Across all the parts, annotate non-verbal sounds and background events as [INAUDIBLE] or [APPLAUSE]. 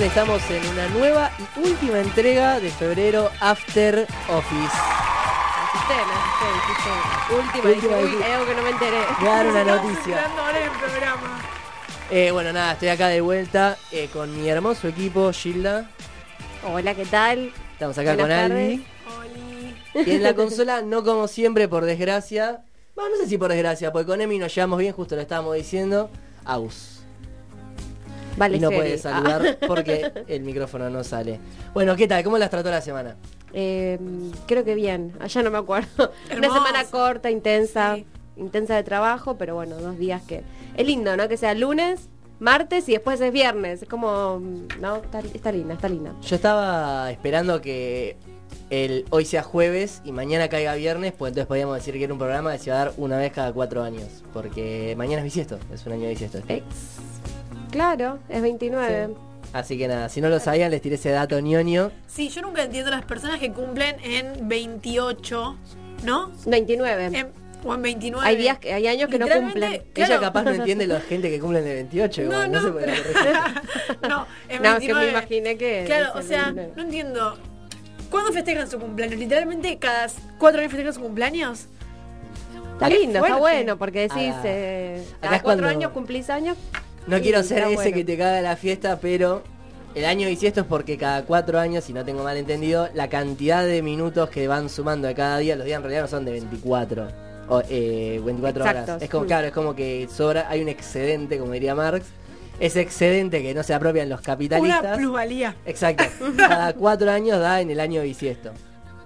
Estamos en una nueva y última entrega de febrero After Office. Asusté, me asusté, dijiste. Última, Última, dije, uy, dije. hay algo que no me enteré. [LAUGHS] Dar una noticia. esperando ahora el programa. Eh, bueno, nada, estoy acá de vuelta eh, con mi hermoso equipo, Gilda. Hola, ¿qué tal? Estamos acá Buenas con tardes. Albi. Oli. Y en la [LAUGHS] consola, no como siempre, por desgracia. Bueno, no sé si por desgracia, porque con Emi nos llevamos bien, justo lo estábamos diciendo. Aus. Vale, y no puede saludar [LAUGHS] porque el micrófono no sale. Bueno, ¿qué tal? ¿Cómo las trató la semana? Ah, eh, creo que bien, allá no me acuerdo. [LAUGHS] Una semana corta, intensa, Sí. intensa de trabajo, pero bueno, dos días que... Es lindo, ¿no? Que sea lunes, martes y después es viernes. Es como... ¿No? Está, está linda, está linda. Yo estaba esperando que el hoy sea jueves y mañana caiga viernes, pues entonces podíamos decir que era un programa que se iba a dar una vez cada cuatro años. Porque mañana es bisiesto, es un año de bisiesto. este. Claro, es 29. Sí. Así que nada, si no lo sabían, les tiré ese dato ñoño. Sí, yo nunca entiendo las personas que cumplen en 28, ¿no? 29. En- o en 29. Hay días que hay años que no cumplen. claro. Ella capaz no [LAUGHS] entiende la gente que cumplen de 28, igual, no, No, por qué pero- [LAUGHS] no, en No, es que 29. me imaginé que. Claro, es o sea, 29. no entiendo. ¿Cuándo festejan su cumpleaños? Literalmente cada cuatro años festejan su cumpleaños. Está lindo, está bueno, porque decís, Ah, eh, cada es cuatro cuando- años cumplís años. No Sí, quiero ser ese bueno. que te caga la fiesta, pero el año bisiesto es porque cada cuatro años, si no tengo mal entendido, la cantidad de minutos que van sumando de cada día, los días en realidad no son de 24. O, eh, 24 horas. Es como, claro, es como que sobra, hay un excedente, como diría Marx. Ese excedente que no se apropian los Una capitalistas. plusvalía. Exacto. [LAUGHS] Cada cuatro años da en el año bisiesto.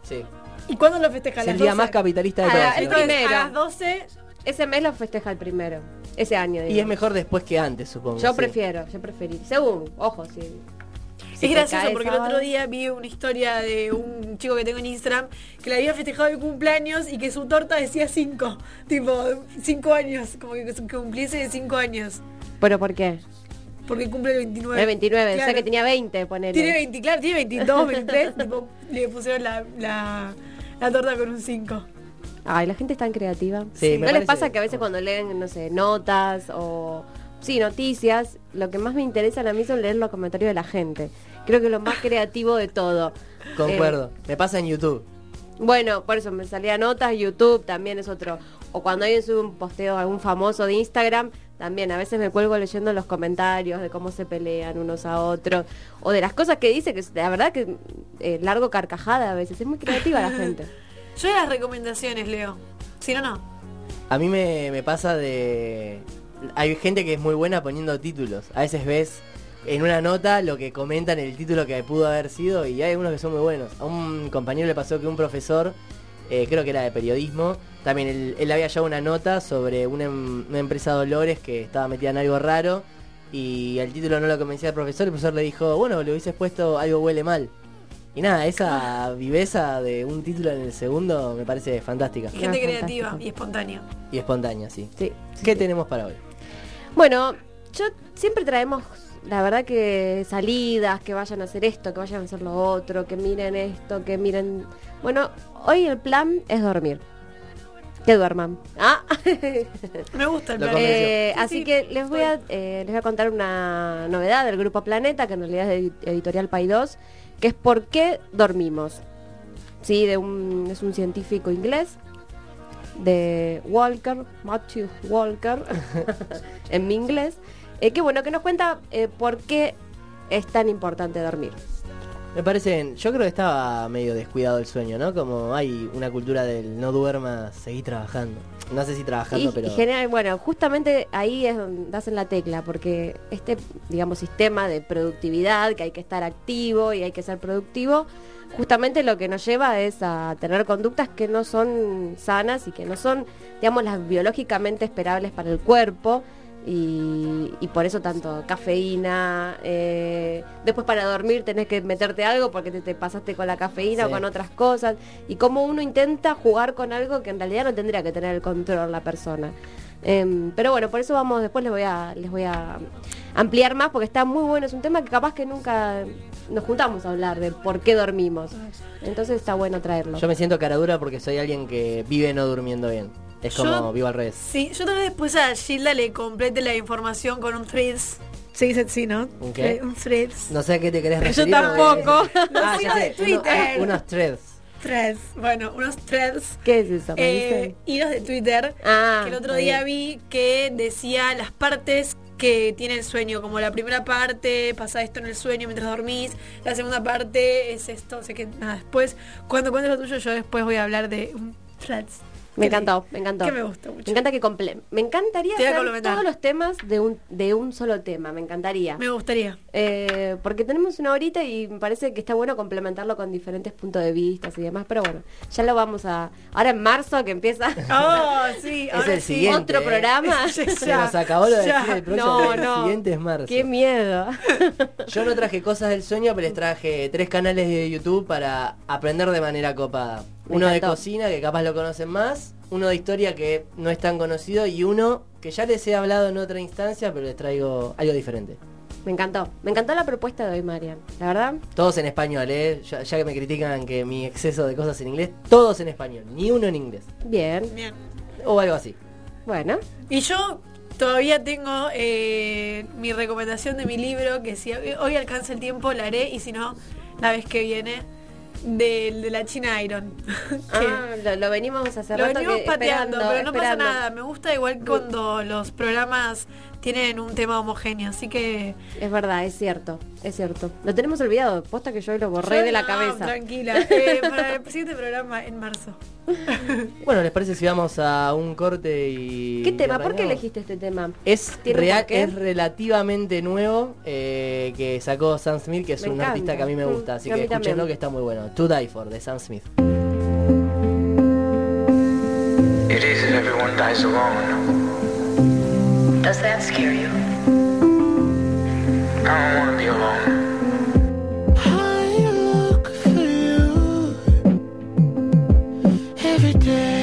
Sí. ¿Y cuándo lo festejan? Es ¿A el día 12? más capitalista de Ah, todos. el igual. Entonces, primero. a las 12, Ese mes lo festeja el primero. Ese año. Y digo. es mejor después que antes, supongo. Yo sí. prefiero, yo preferí. Según, ojo, sí. es gracioso porque el otro día vi una historia de un chico que tengo en Instagram que le había festejado el cumpleaños y que su torta decía 5. Tipo, 5 años. Como que cumpliese de 5 años. ¿Pero por qué? Porque cumple el 29. El 29, o sea Claro. que tenía 20, ponele. Tiene 20, claro, tiene 22, 23. [LAUGHS] tipo, le pusieron la, la, la torta con un 5. Ay, la gente es tan creativa. Sí, ¿No les pasa que a veces cuando leen, no sé, notas o, sí, noticias, lo que más me interesa a mí son leer los comentarios de la gente? Creo que es lo más creativo de todo. Concuerdo. Me pasa en YouTube. Bueno, por eso me salía notas, YouTube también es otro. O cuando alguien sube un posteo, algún famoso de Instagram, también a veces me cuelgo leyendo los comentarios de cómo se pelean unos a otros. O de las cosas que dice, que la verdad que eh, largo carcajada a veces. Es muy creativa la gente. [LAUGHS] Yo las recomendaciones, Leo. Si no, no. A mí me, me pasa de... Hay gente que es muy buena poniendo títulos. A veces ves en una nota lo que comentan el título que pudo haber sido y hay algunos que son muy buenos. A un compañero le pasó que un profesor, eh, creo que era de periodismo, también él, él había llevado una nota sobre una, em- una empresa Dolores que estaba metida en algo raro y el título no lo convencía al profesor. El profesor le dijo, bueno, le hubieses puesto algo huele mal. Y nada, esa viveza de un título en el segundo me parece fantástica. Y gente Ah, creativa fantástico. y espontánea. Y espontánea, sí. Sí. ¿Qué tenemos para hoy? Bueno, yo siempre traemos, la verdad que salidas, que vayan a hacer esto, que vayan a hacer lo otro, que miren esto, que miren... Bueno, hoy el plan es dormir. Que duerman. Ah. Me gusta el plan. Eh, Sí, así sí, que les voy, a, eh, les voy a contar una novedad del Grupo Planeta, que en realidad es de Editorial Pay 2, que es por qué dormimos. Sí, de un, es un científico inglés, de Walker, Matthew Walker, [LAUGHS] en mi inglés, eh, que bueno, que nos cuenta eh, por qué es tan importante dormir. Me parece, yo creo que estaba medio descuidado el sueño, ¿no? Como hay una cultura del no duermas, seguí trabajando. No sé si trabajando, Y, pero... y genera- bueno, justamente ahí es donde das en la tecla, porque este, digamos, sistema de productividad, que hay que estar activo y hay que ser productivo, justamente lo que nos lleva es a tener conductas que no son sanas y que no son, digamos, las biológicamente esperables para el cuerpo. Y, y por eso tanto cafeína, eh, después para dormir tenés que meterte algo porque te, te pasaste con la cafeína o con otras cosas, y cómo uno intenta jugar con algo que en realidad no tendría que tener el control la persona. Em, pero bueno, por eso vamos, después les voy a, les voy a ampliar más porque está muy bueno, es un tema que capaz que nunca nos juntamos a hablar de por qué dormimos. Entonces está bueno traerlo. Yo me siento cara dura porque soy alguien que vive no durmiendo bien. Es como Yo- vivo al revés. Sí, yo tal vez después a Gilda le complete la información con un threads. Se dice así, ¿no? ¿Un qué? Eh, Un threads. No sé a qué te querés Yo referir. tampoco. [LAUGHS] Ah, ya Uno de sé, uno- Twitter. [LAUGHS] unos threads. Threads. Bueno, unos threads. ¿Qué es eso? ¿Me Eh, hilos de Twitter. Ah, que el otro día vi que decía las partes que tiene el sueño, como la primera parte pasa esto en el sueño mientras dormís, la segunda parte es esto, sé que nada, después, cuando cuentes lo tuyo, yo después voy a hablar de un threads. Me encantó, me encantó. Que me gustó mucho. Me encanta que comple Me encantaría Te voy a hacer complementar. todos los temas de un, de un solo tema, me encantaría. Me gustaría. Eh, porque tenemos una horita y me parece que está bueno complementarlo con diferentes puntos de vista y demás, pero bueno, ya lo vamos a... Ahora en marzo que empieza Oh, [LAUGHS] sí, Es el sí. siguiente. otro ¿eh? programa. [LAUGHS] Se nos acabó lo de decir el próximo. No, el siguiente es marzo. ¡Qué miedo! [LAUGHS] Yo no traje cosas del sueño, pero les traje tres canales de YouTube para aprender de manera copada. Uno de cocina, que capaz lo conocen más, uno de historia que no es tan conocido y uno que ya les he hablado en otra instancia, pero les traigo algo diferente. Me encantó. Me encantó la propuesta de hoy, Marian. La verdad, Todos en español, ¿eh? Ya, ya que me critican que mi exceso de cosas en inglés, todos en español, ni uno en inglés. bien. Bien. O algo así. Bueno, Y yo todavía tengo eh, mi recomendación de mi libro, que si hoy alcanza el tiempo la haré y si no, la vez que viene, del de la China Iron. [LAUGHS] Que ah, lo, lo venimos hace lo rato venimos que- pateando, pero no pasa nada. Me gusta igual cuando los programas tienen un tema homogéneo, así que... Es verdad, es cierto, es cierto. Lo tenemos olvidado, posta que yo lo borré Yo de la cabeza. Tranquila, [LAUGHS] eh, para el siguiente programa en marzo. [LAUGHS] Bueno, ¿les parece si vamos a un corte y... ¿Qué tema? ¿Por qué elegiste este tema? Es ¿Tiene un real, es relativamente nuevo eh, que sacó Sam Smith, que es Me un encanta. artista que a mí me Mm, gusta, así que también. escúchenlo que está muy bueno. To Die For de Sam Smith. It is if everyone dies alone. Does that scare you? I don't want to be alone. I look for you every day,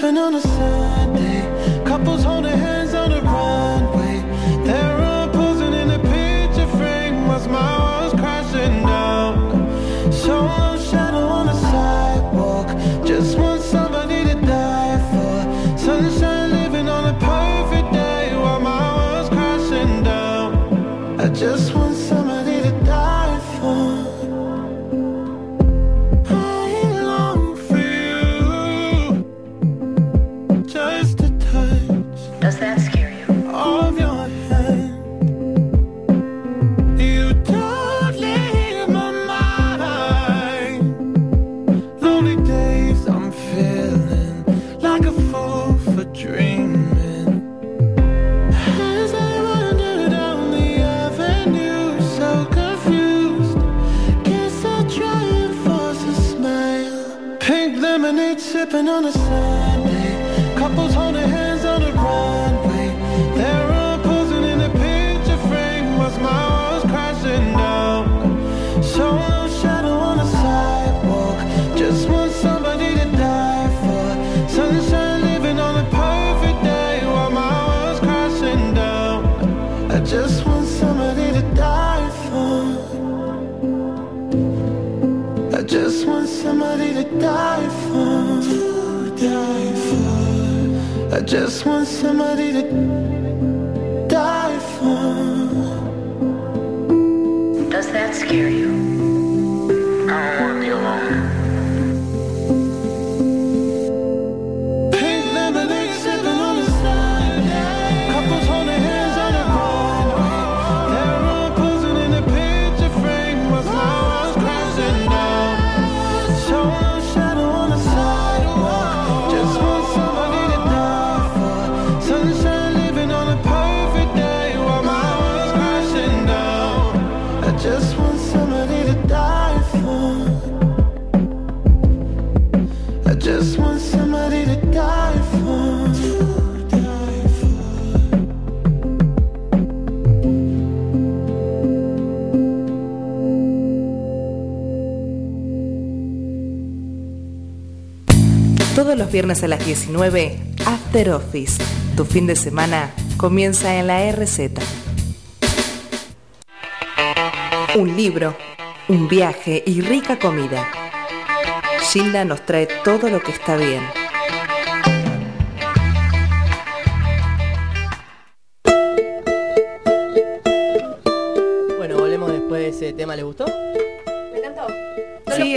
sipping on a Sunday. Couples holding hands on the runway. They're all posing in a picture frame while my world's crashing down. Solo shadow on the sidewalk. Just want somebody to die for. Sunshine viernes a las 19, After Office. Tu fin de semana comienza en la RZ. Un libro, un viaje y rica comida. Gilda nos trae todo lo que está bien. Bueno, volvemos después de ese tema. ¿Le gustó?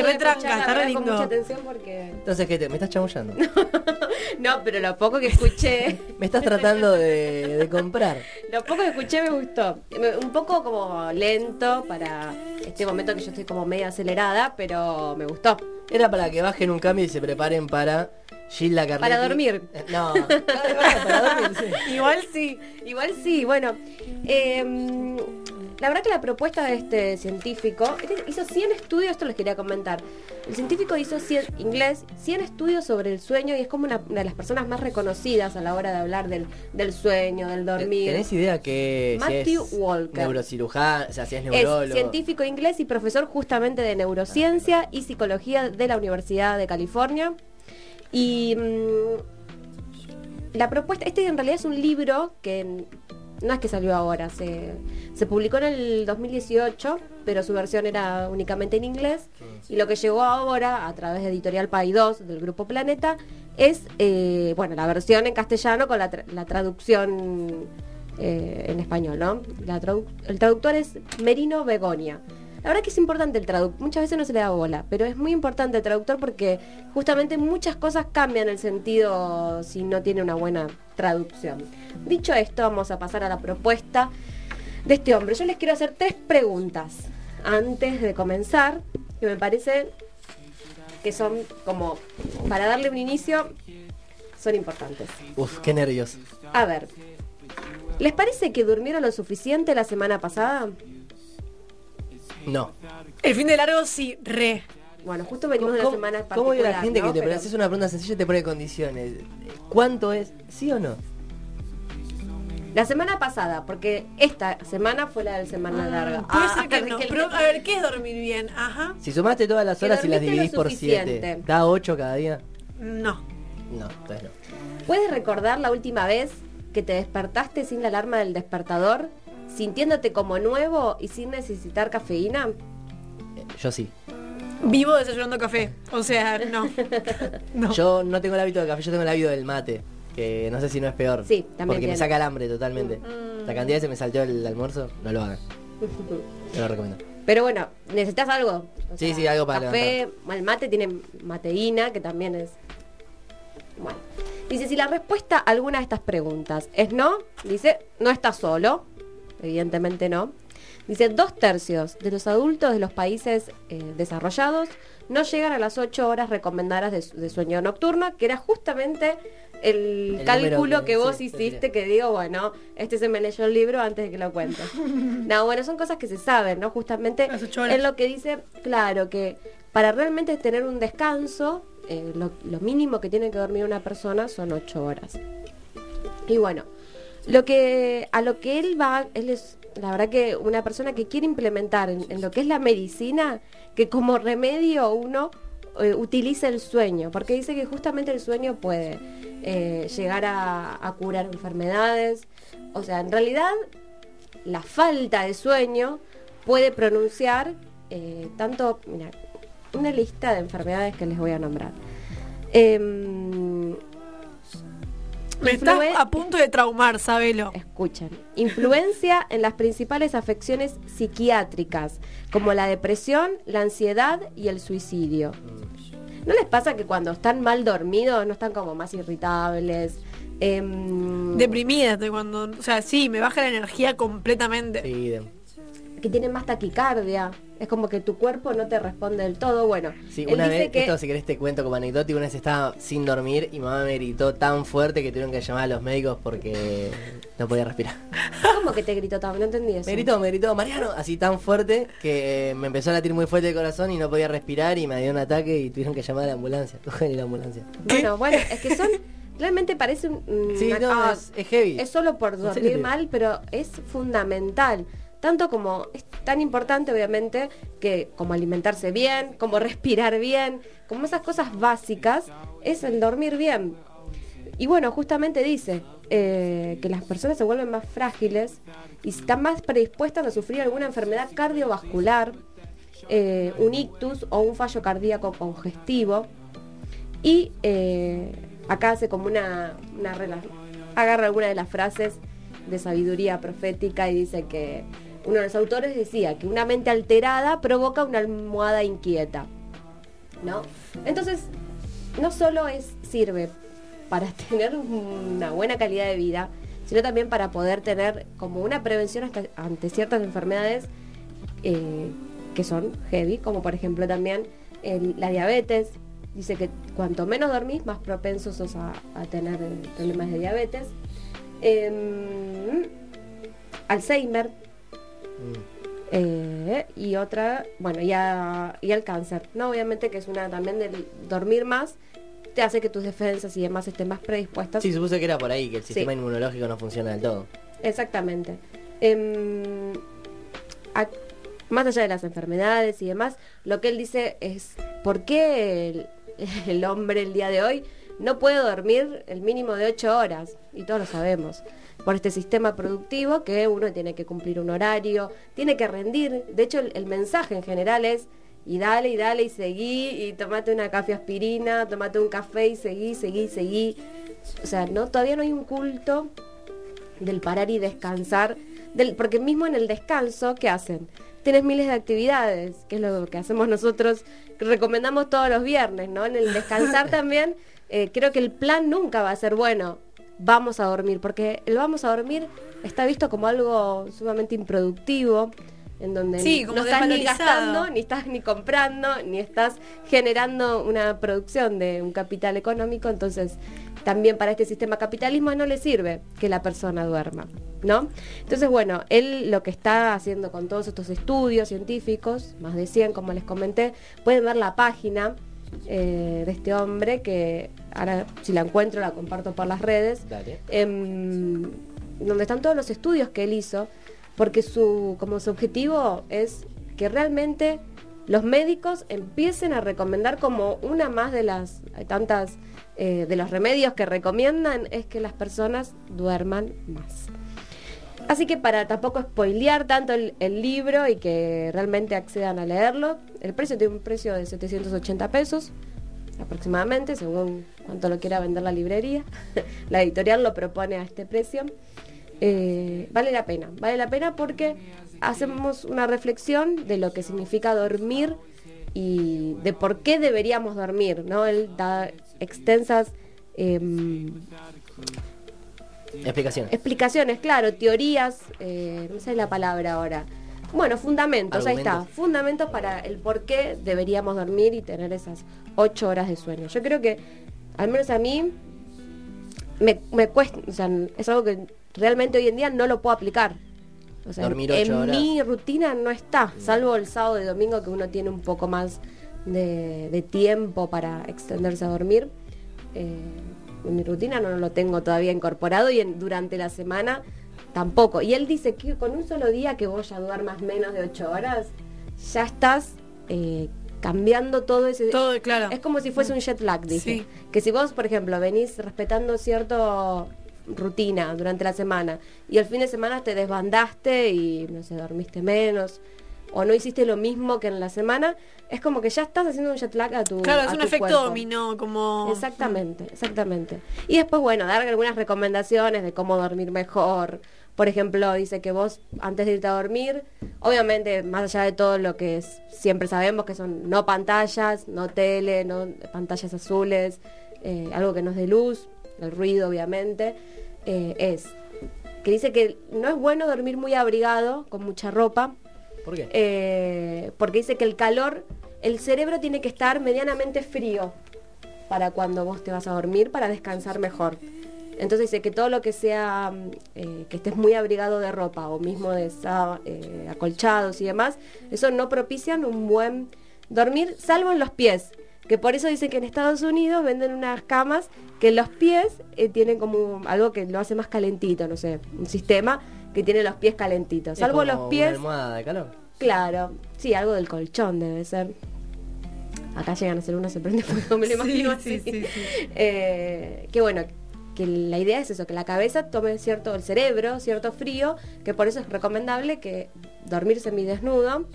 Me encantó. No Sí, lo pude re tranca, escuchar, la está re lindo. Con mucha atención porque... Entonces, ¿qué te, ¿me estás chamullando? [LAUGHS] No, pero lo poco que escuché, [LAUGHS] Me estás tratando de, de comprar. lo poco que escuché me gustó. Un poco como lento para este momento que yo estoy como media acelerada, pero me gustó. Era para que bajen un cambio y se preparen para Gilda Carletti. Para dormir. Eh, No, [LAUGHS] para, dormir, sí. Igual sí. Igual sí, bueno. em, la verdad que la propuesta de este científico este hizo 100 estudios, esto les quería comentar. El científico hizo 100, inglés 100 estudios sobre el sueño y es como una, una de las personas más reconocidas a la hora de hablar del, del sueño, del dormir. ¿Tenés idea que si Matthew es Walker. neurocirujano, o sea, si es Es neurólogo? científico inglés y profesor justamente de neurociencia y psicología de la Universidad de California. Y mm, la propuesta, este en realidad es un libro que no es que salió ahora, se, se publicó en el 2018, pero su versión era únicamente en inglés. Y lo que llegó ahora, a través de Editorial Paidós del Grupo Planeta, es eh, bueno la versión en castellano con la, tra- la traducción eh, en español, ¿no? La tradu- el traductor es Merino Begonia. La verdad que es importante el traductor, muchas veces no se le da bola, pero es muy importante el traductor porque justamente muchas cosas cambian el sentido si no tiene una buena traducción. Dicho esto, vamos a pasar a la propuesta de este hombre. Yo les quiero hacer tres preguntas antes de comenzar, que me parece que son como, para darle un inicio, son importantes. Uf, qué nervios. A ver, ¿les parece que durmieron lo suficiente la semana pasada? No. El fin de largo sí, re. Bueno, justo venimos de una semana ¿Cómo vive la gente ¿no? que te Pero- haces una pregunta sencilla y te pone condiciones? ¿Cuánto es? ¿Sí o no? La semana pasada, porque esta semana fue la de semana larga. Puede Ah, ser que [LAUGHS] no. que- Pero, a ver, ¿qué es dormir bien? Ajá. Si sumaste todas las horas y las dividís por suficiente. 7, ¿da 8 cada día? No. No, entonces no. ¿Puedes recordar la última vez que te despertaste sin la alarma del despertador, sintiéndote como nuevo y sin necesitar cafeína? Yo sí. Vivo desayunando café. O sea, no. [LAUGHS] No. Yo no tengo el hábito del café, yo tengo el hábito del mate. Que no sé si no es peor. Sí, también Porque tiene. me saca el hambre totalmente. Mm. La cantidad de veces me salteó el almuerzo, no lo hagan. [LAUGHS] No lo recomiendo. Pero bueno, necesitas algo. O Sí, sí, algo para Café, el mate tiene mateína, que también es. Bueno. Dice, si la respuesta a alguna de estas preguntas es no, dice, no estás solo. Evidentemente no. Dice, dos tercios de los adultos de los países eh, desarrollados no llegan a las ocho horas recomendadas de, su- de sueño nocturno, que era justamente el, El cálculo que, que- vos sí, hiciste, que digo, bueno, este se me leyó el libro antes de que lo cuentes. [LAUGHS] no, bueno, son cosas que se saben, ¿no? Justamente es lo que dice, claro, que para realmente tener un descanso, eh, lo, lo mínimo que tiene que dormir una persona son ocho horas. Y bueno, lo que a lo que él va, él es la verdad que una persona que quiere implementar en, lo que es la medicina, que como remedio uno eh, utilice el sueño, porque dice que justamente el sueño puede eh, llegar a, a curar enfermedades. O sea, en realidad la falta de sueño puede pronunciar eh, tanto, mira, una lista de enfermedades que les voy a nombrar. Em, Me estás a punto de traumar, sabelo. Escuchen. Influencia en las principales afecciones psiquiátricas, como la depresión, la ansiedad y el suicidio. ¿No les pasa que cuando están mal dormidos no están como más irritables? Em, Deprimida estoy cuando. O sea, sí, me baja la energía completamente. Sí, idem. que tienen más taquicardia. Es como que tu cuerpo no te responde del todo. Bueno, Sí, él una dice vez, que esto si querés te cuento como anecdótico, una vez estaba sin dormir y mamá me gritó tan fuerte que tuvieron que llamar a los médicos porque no podía respirar. ¿Cómo que te gritó tan? No entendí eso. Me gritó, me gritó, Mariano, así tan fuerte que eh, me empezó a latir muy fuerte el corazón y no podía respirar y me dio un ataque y tuvieron que llamar a la ambulancia. [LAUGHS] Cogen la ambulancia. Bueno, bueno, es que son. Realmente parece un. Sí, no, ah, es, es heavy. Es solo por dormir mal, pero es fundamental. Tanto como es tan importante, obviamente, que como alimentarse bien, como respirar bien, como esas cosas básicas, es el dormir bien. Y bueno, justamente dice eh, que las personas se vuelven más frágiles y están más predispuestas a sufrir alguna enfermedad cardiovascular, eh, un ictus o un fallo cardíaco congestivo. Y eh, acá hace como una, una agarra alguna de las frases de sabiduría profética y dice que uno de los autores decía que una mente alterada provoca una almohada inquieta. ¿No? Entonces, no solo es, sirve para [LAUGHS] tener una buena calidad de vida, sino también para poder tener como una prevención ante ciertas enfermedades eh, que son heavy, como por ejemplo también la diabetes. Dice que cuanto menos dormís, más propensos sos a, tener problemas de diabetes. Em, Alzheimer. Eh, y otra, bueno, ya y el cáncer. No, obviamente que es una también del dormir más te hace que tus defensas y demás estén más predispuestas. Sí, supuse que era por ahí, que el Sí. sistema inmunológico no funciona del todo. Exactamente. Em, a- más allá de las enfermedades y demás, lo que él dice es por qué el, [LAUGHS] el hombre el día de hoy no puede dormir el mínimo de ocho horas, y todos lo sabemos, por este sistema productivo que uno tiene que cumplir un horario, tiene que rendir, de hecho el, el mensaje en general es y dale y dale y seguí y tomate una café aspirina, tomate un café y seguí, seguí, seguí. O sea, no todavía no hay un culto del parar y descansar, del, porque mismo en el descanso, ¿qué hacen? Tienes miles de actividades, que es lo que hacemos nosotros, que recomendamos todos los viernes, ¿no? En el descansar [LAUGHS] también, eh, creo que el plan nunca va a ser, bueno, vamos a dormir, porque el vamos a dormir está visto como algo sumamente improductivo, en donde Sí, no estás ni gastando, ni estás ni comprando, ni estás generando una producción de un capital económico, entonces también para este sistema capitalismo no le sirve que la persona duerma, ¿no? Entonces, bueno, él lo que está haciendo con todos estos estudios científicos, más de 100 como les comenté, pueden ver la página eh, de este hombre que ahora si la encuentro la comparto por las redes, em, donde están todos los estudios que él hizo, porque su, como su objetivo es que realmente los médicos empiecen a recomendar como una más de las hay tantas eh, de los remedios que recomiendan es que las personas duerman más. Así que para tampoco spoilear tanto el, libro y que realmente accedan a leerlo, el precio tiene un precio de 780 pesos aproximadamente, según cuánto lo quiera vender la librería. [LAUGHS] la editorial lo propone a este precio. Eh, vale la pena, vale la pena porque hacemos una reflexión de lo que significa dormir y de por qué deberíamos dormir, ¿no? Él da extensas em, Explicaciones. explicaciones, claro, teorías, eh, no sé la palabra ahora. Bueno, fundamentos, ahí está. Fundamentos para el por qué deberíamos dormir y tener esas ocho horas de sueño. Yo creo que, al menos a mí, me, me cuesta, o sea, es algo que realmente hoy en día no lo puedo aplicar. O sea, Dormir en ocho horas. mi rutina no está, salvo el sábado y domingo que uno tiene un poco más de, de tiempo para extenderse a dormir. Eh, en mi rutina no lo tengo todavía incorporado y en- durante la semana tampoco. Y él dice que con un solo día que vos ya duermas menos de ocho horas, ya estás eh, cambiando todo ese... Todo, claro. Es como si fuese un jet lag, dice. Sí. Que si vos, por ejemplo, venís respetando cierto rutina durante la semana y el fin de semana te desbandaste y no sé, dormiste menos o no hiciste lo mismo que en la semana, es como que ya estás haciendo un jet lag a tu Claro, a es un efecto cuerpo. dominó, como... Exactamente, exactamente. Y después, bueno, dar algunas recomendaciones de cómo dormir mejor. Por ejemplo, dice que vos antes de irte a dormir, obviamente, más allá de todo lo que es- siempre sabemos que son no pantallas, no tele, no pantallas azules, eh, algo que nos dé luz, el ruido, obviamente, eh, es que dice que no es bueno dormir muy abrigado, con mucha ropa, ¿Por qué? eh, porque dice que el calor, el cerebro tiene que estar medianamente frío para cuando vos te vas a dormir, para descansar mejor. Entonces dice que todo lo que sea, mm, eh, que estés muy abrigado de ropa o mismo de eh, acolchados y demás, eso no propician un buen dormir, salvo en los pies. Que por eso dice que en Estados Unidos venden unas camas que los pies eh, tienen como algo que lo hace más calentito, no sé, un sistema que tiene los pies calentitos. Es Salvo como los Una pies, almohada de calor. Claro, sí, algo del colchón debe ser. Acá llegan a ser uno, se prende fuego, me lo [LAUGHS] imagino así. Eh, que bueno, que la idea es eso, que la cabeza tome cierto, el cerebro, cierto frío, que por eso es recomendable que dormir semidesnudo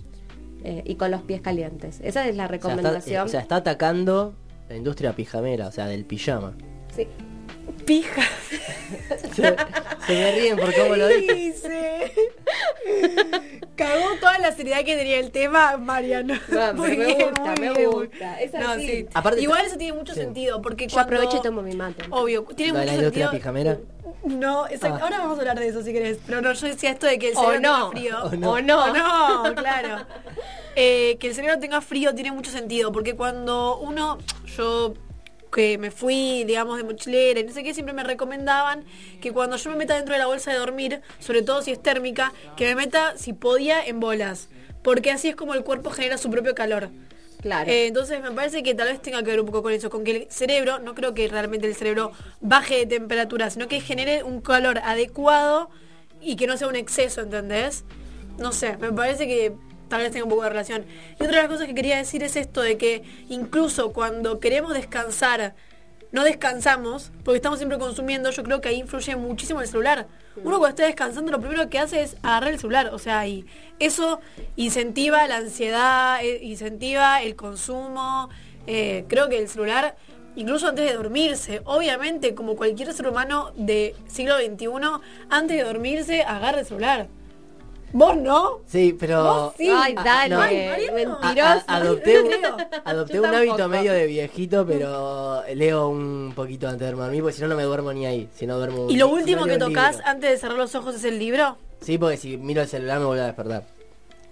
eh, y con los pies calientes. Esa es la O sea, está, recomendación. eh, o sea, está atacando la industria pijamera, o sea, del pijama. Sí. Pija. [LAUGHS] Se, se me ríen por cómo lo. Dice. Cagó toda la seriedad que tenía el tema, Mariano. No, me gusta, me bien. gusta. Es No, así. sí. Aparte- Igual eso tiene mucho Sí. sentido, porque Yo cuando... aprovecho y tomo mi mate. Obvio, tiene ¿Lo de mucho la sentido. pijamera? No, exacto. Ah. Ahora vamos a hablar de eso si querés. Pero no, yo decía esto de que el cerebro no, tenga frío. o no. O no. O no, [LAUGHS] claro. Eh, que el cerebro tenga frío tiene mucho sentido, porque cuando uno, yo que me fui, digamos, de mochilera y no sé qué, siempre me recomendaban que cuando yo me meta dentro de la bolsa de dormir, sobre todo si es térmica, que me meta, si podía, en bolas. Porque así es como el cuerpo genera su propio calor. Claro. Eh, entonces me parece que tal vez tenga que ver un poco con eso, con que el cerebro, no creo que realmente el cerebro baje de temperatura, sino que genere un calor adecuado y que no sea un exceso, ¿entendés? No sé, me parece que tal vez tenga un poco de relación. Y otra de las cosas que quería decir es esto de que incluso cuando queremos descansar, no descansamos, porque estamos siempre consumiendo, yo creo que ahí influye muchísimo el celular. Uno cuando está descansando lo primero que hace es agarrar el celular, o sea, y eso incentiva la ansiedad, eh, incentiva el consumo. eh, creo que el celular, incluso antes de dormirse, obviamente como cualquier ser humano de siglo XXI, antes de dormirse agarra el celular. ¿Vos no? Sí, pero... Vos sí. Ay, Ah, dale, no. Ay. A- mentiroso. a- adopté [LAUGHS] un, adopté un hábito medio de viejito, pero leo un poquito antes de dormir, porque si no, no me duermo ni ahí. Si no duermo Y lo si no último que tocas antes de cerrar los ojos es el libro. Sí, porque si miro el celular me vuelve a despertar.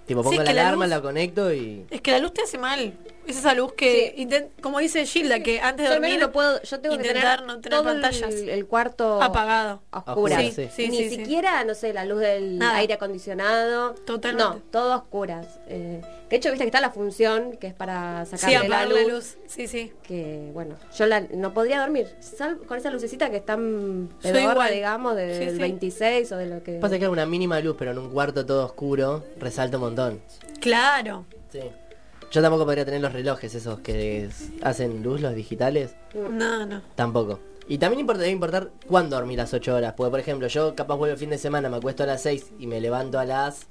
Tipo, pongo que la la alarma, luz- la conecto y... Es que la luz te hace mal. Es esa luz que, Sí. como dice Gilda, que antes de Yo dormir no puedo, yo tengo que intentar tener no tener todo pantallas. El, cuarto apagado. a oscuras. Sí, sí. sí, Ni sí, sí. siquiera, no sé, la luz del Nada. aire acondicionado. Totalmente. No, todo a oscuras. Eh, de hecho, viste que está la función que es para Sí, sacarle la apagar luz. la luz. Sí, sí. Que bueno, yo la- no podría dormir. Sal- con esa lucecita que es tan pedorra, igual. digamos, del sí. 26 o de lo que. Pasa que hay una mínima luz, pero en un cuarto todo oscuro resalta un montón. Claro. Sí. Yo tampoco podría tener los relojes esos que hacen luz, los digitales. No, no. Tampoco. Y también importa, debe importar cuándo dormir las 8 horas. Porque, por ejemplo, yo capaz vuelvo el fin de semana, me acuesto a las 6 y me levanto a las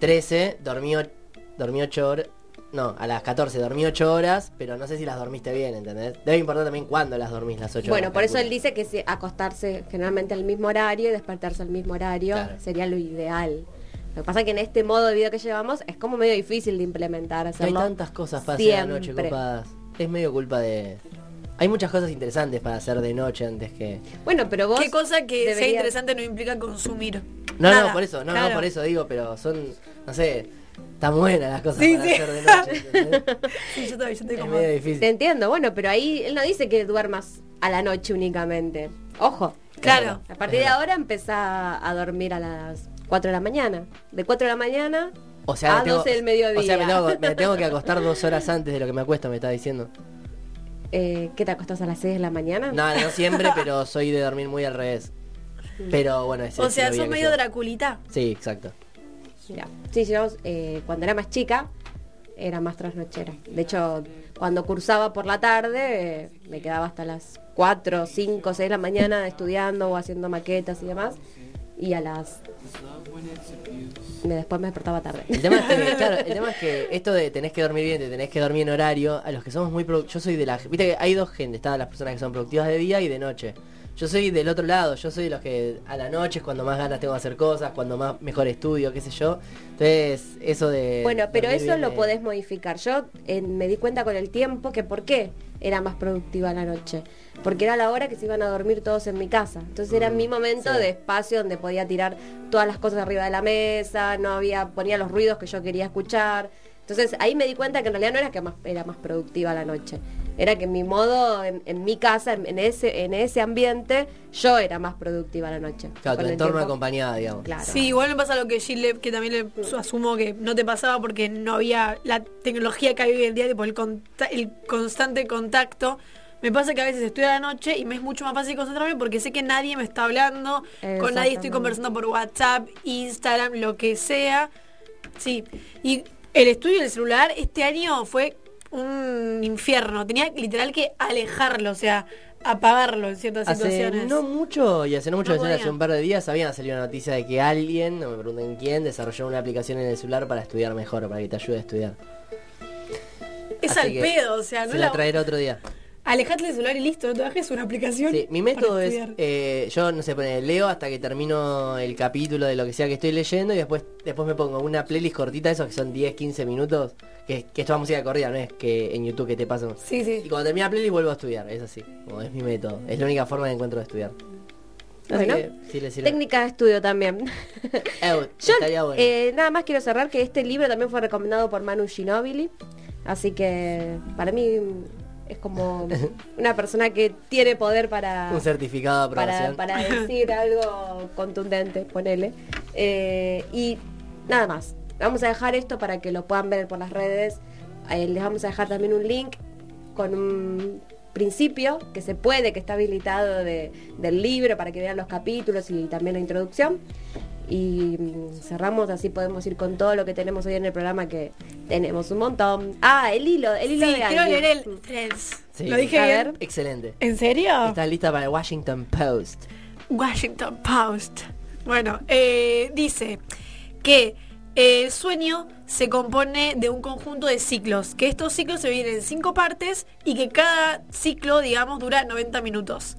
13, dormí, dormí 8 horas. No, a las 14 dormí 8 horas, pero no sé si las dormiste bien, ¿entendés? Debe importar también cuándo las dormís las 8 horas. Bueno, por eso él dice que acostarse generalmente al mismo horario y despertarse al mismo horario Claro. sería lo ideal. Lo que pasa es que en este modo de vida que llevamos es como medio difícil de implementar. Hay tantas cosas para hacer la noche copadas. Es medio culpa de. Hay muchas cosas interesantes para hacer de noche antes que. Bueno, pero vos. Qué cosa que sea interesante no implica consumir. No, Nada, no, por eso, no, claro. no, por eso digo, pero son, no sé, tan buenas las cosas Sí, para sí. hacer de noche. [LAUGHS] Sí, yo estoy, yo estoy es como... medio Te difícil. entiendo, bueno, pero ahí él no dice que duermas a la noche únicamente. Ojo. Claro. A partir de ahora empezá a dormir a las 4 de la mañana. De 4 de la mañana O sea, a tengo- 12 del mediodía. O sea, me tengo, me tengo que acostar [LAUGHS] dos horas antes de lo que me acuesto, me está diciendo. Eh, ¿Qué te acostás a las 6 de la mañana? No, no [LAUGHS] siempre, pero soy de dormir muy al revés. Pero bueno, ese O es sea, sos medio. Draculita. Sí, exacto. Mira, sí, yo eh, cuando era más chica era más trasnochera. De hecho, cuando cursaba por la tarde eh, me quedaba hasta las 4, 5, 6 de la mañana estudiando o haciendo maquetas y demás. Y a las... Me, después me despertaba tarde. El tema, es que, [LAUGHS] claro, el tema es que esto de tenés que dormir bien, te tenés que dormir en horario, a los que somos muy productivos, yo soy de la... Viste que hay dos gente, están las personas que son productivas de día y de noche. Yo soy del otro lado, yo soy de los que a la noche es cuando más ganas tengo de hacer cosas, cuando más mejor estudio, qué sé yo. Entonces, eso de... Bueno, pero eso lo podés modificar. Yo eh, me di cuenta con el tiempo que por qué era más productiva la noche. Porque era la hora que se iban a dormir todos en mi casa. Entonces era Mm, mi momento sí. de espacio donde podía tirar todas las cosas arriba de la mesa, no había, ponía los ruidos que yo quería escuchar. Entonces ahí me di cuenta que en realidad no era que más, era más productiva la noche. Era que mi modo, en, en mi casa, en, en ese, en ese ambiente, yo era más productiva la noche. Claro, tu Con el entorno tiempo. acompañada, digamos. Claro. Sí, igual me pasa lo que le- que también le asumo que no te pasaba porque no había la tecnología que hay hoy en día, tipo el, conta- el constante contacto. Me pasa que a veces estoy a la noche y me es mucho más fácil concentrarme porque sé que nadie me está hablando, con nadie estoy conversando por WhatsApp, Instagram, lo que sea. Sí, y el estudio del celular este año fue un infierno. Tenía literal que alejarlo, o sea, apagarlo en ciertas Hace situaciones. no mucho, y hace no mucho, No hace un par de días, había salido una noticia de que alguien, no me pregunten quién, desarrolló una aplicación en el celular para estudiar mejor, para que te ayude a estudiar. es Así al pedo, o sea, no Se la... la traeré otro día. Alejate del celular y listo, no te bajes una aplicación. Sí, mi método es, eh, yo no sé, pone, leo hasta que termino el capítulo de lo que sea que estoy leyendo y después después me pongo una playlist cortita, esos que son 10, 15 minutos, que, que es toda música corrida, no es que en YouTube que te pasan. Sí, sí. Y cuando termina la playlist vuelvo a estudiar, es así, como es mi método, es la única forma que encuentro de estudiar. Bueno, que, sí le sirve. Técnica de estudio también. Eh, [LAUGHS] Yo estaría bueno. eh, nada más quiero cerrar que este libro también fue recomendado por Manu Ginobili, así que para mí es como una persona que tiene poder para [LAUGHS] un certificado de para, para decir [LAUGHS] algo contundente, ponele. Eh, y nada más. Vamos a dejar esto para que lo puedan ver por las redes. Eh, les vamos a dejar también un link con un principio que se puede, que está habilitado de- del libro para que vean los capítulos y también la introducción. Y mm, cerramos, así podemos ir con todo lo que tenemos hoy en el programa, que tenemos un montón. Ah, el hilo, el hilo Sí, de quiero alguien. leer el. Sí. ¿Lo dije A bien? ver. Excelente. ¿En serio? Estás lista para el Washington Post. Washington Post. Bueno, eh, dice que eh, el sueño se compone de un conjunto de ciclos, que estos ciclos se dividen en cinco partes y que cada ciclo, digamos, dura 90 minutos.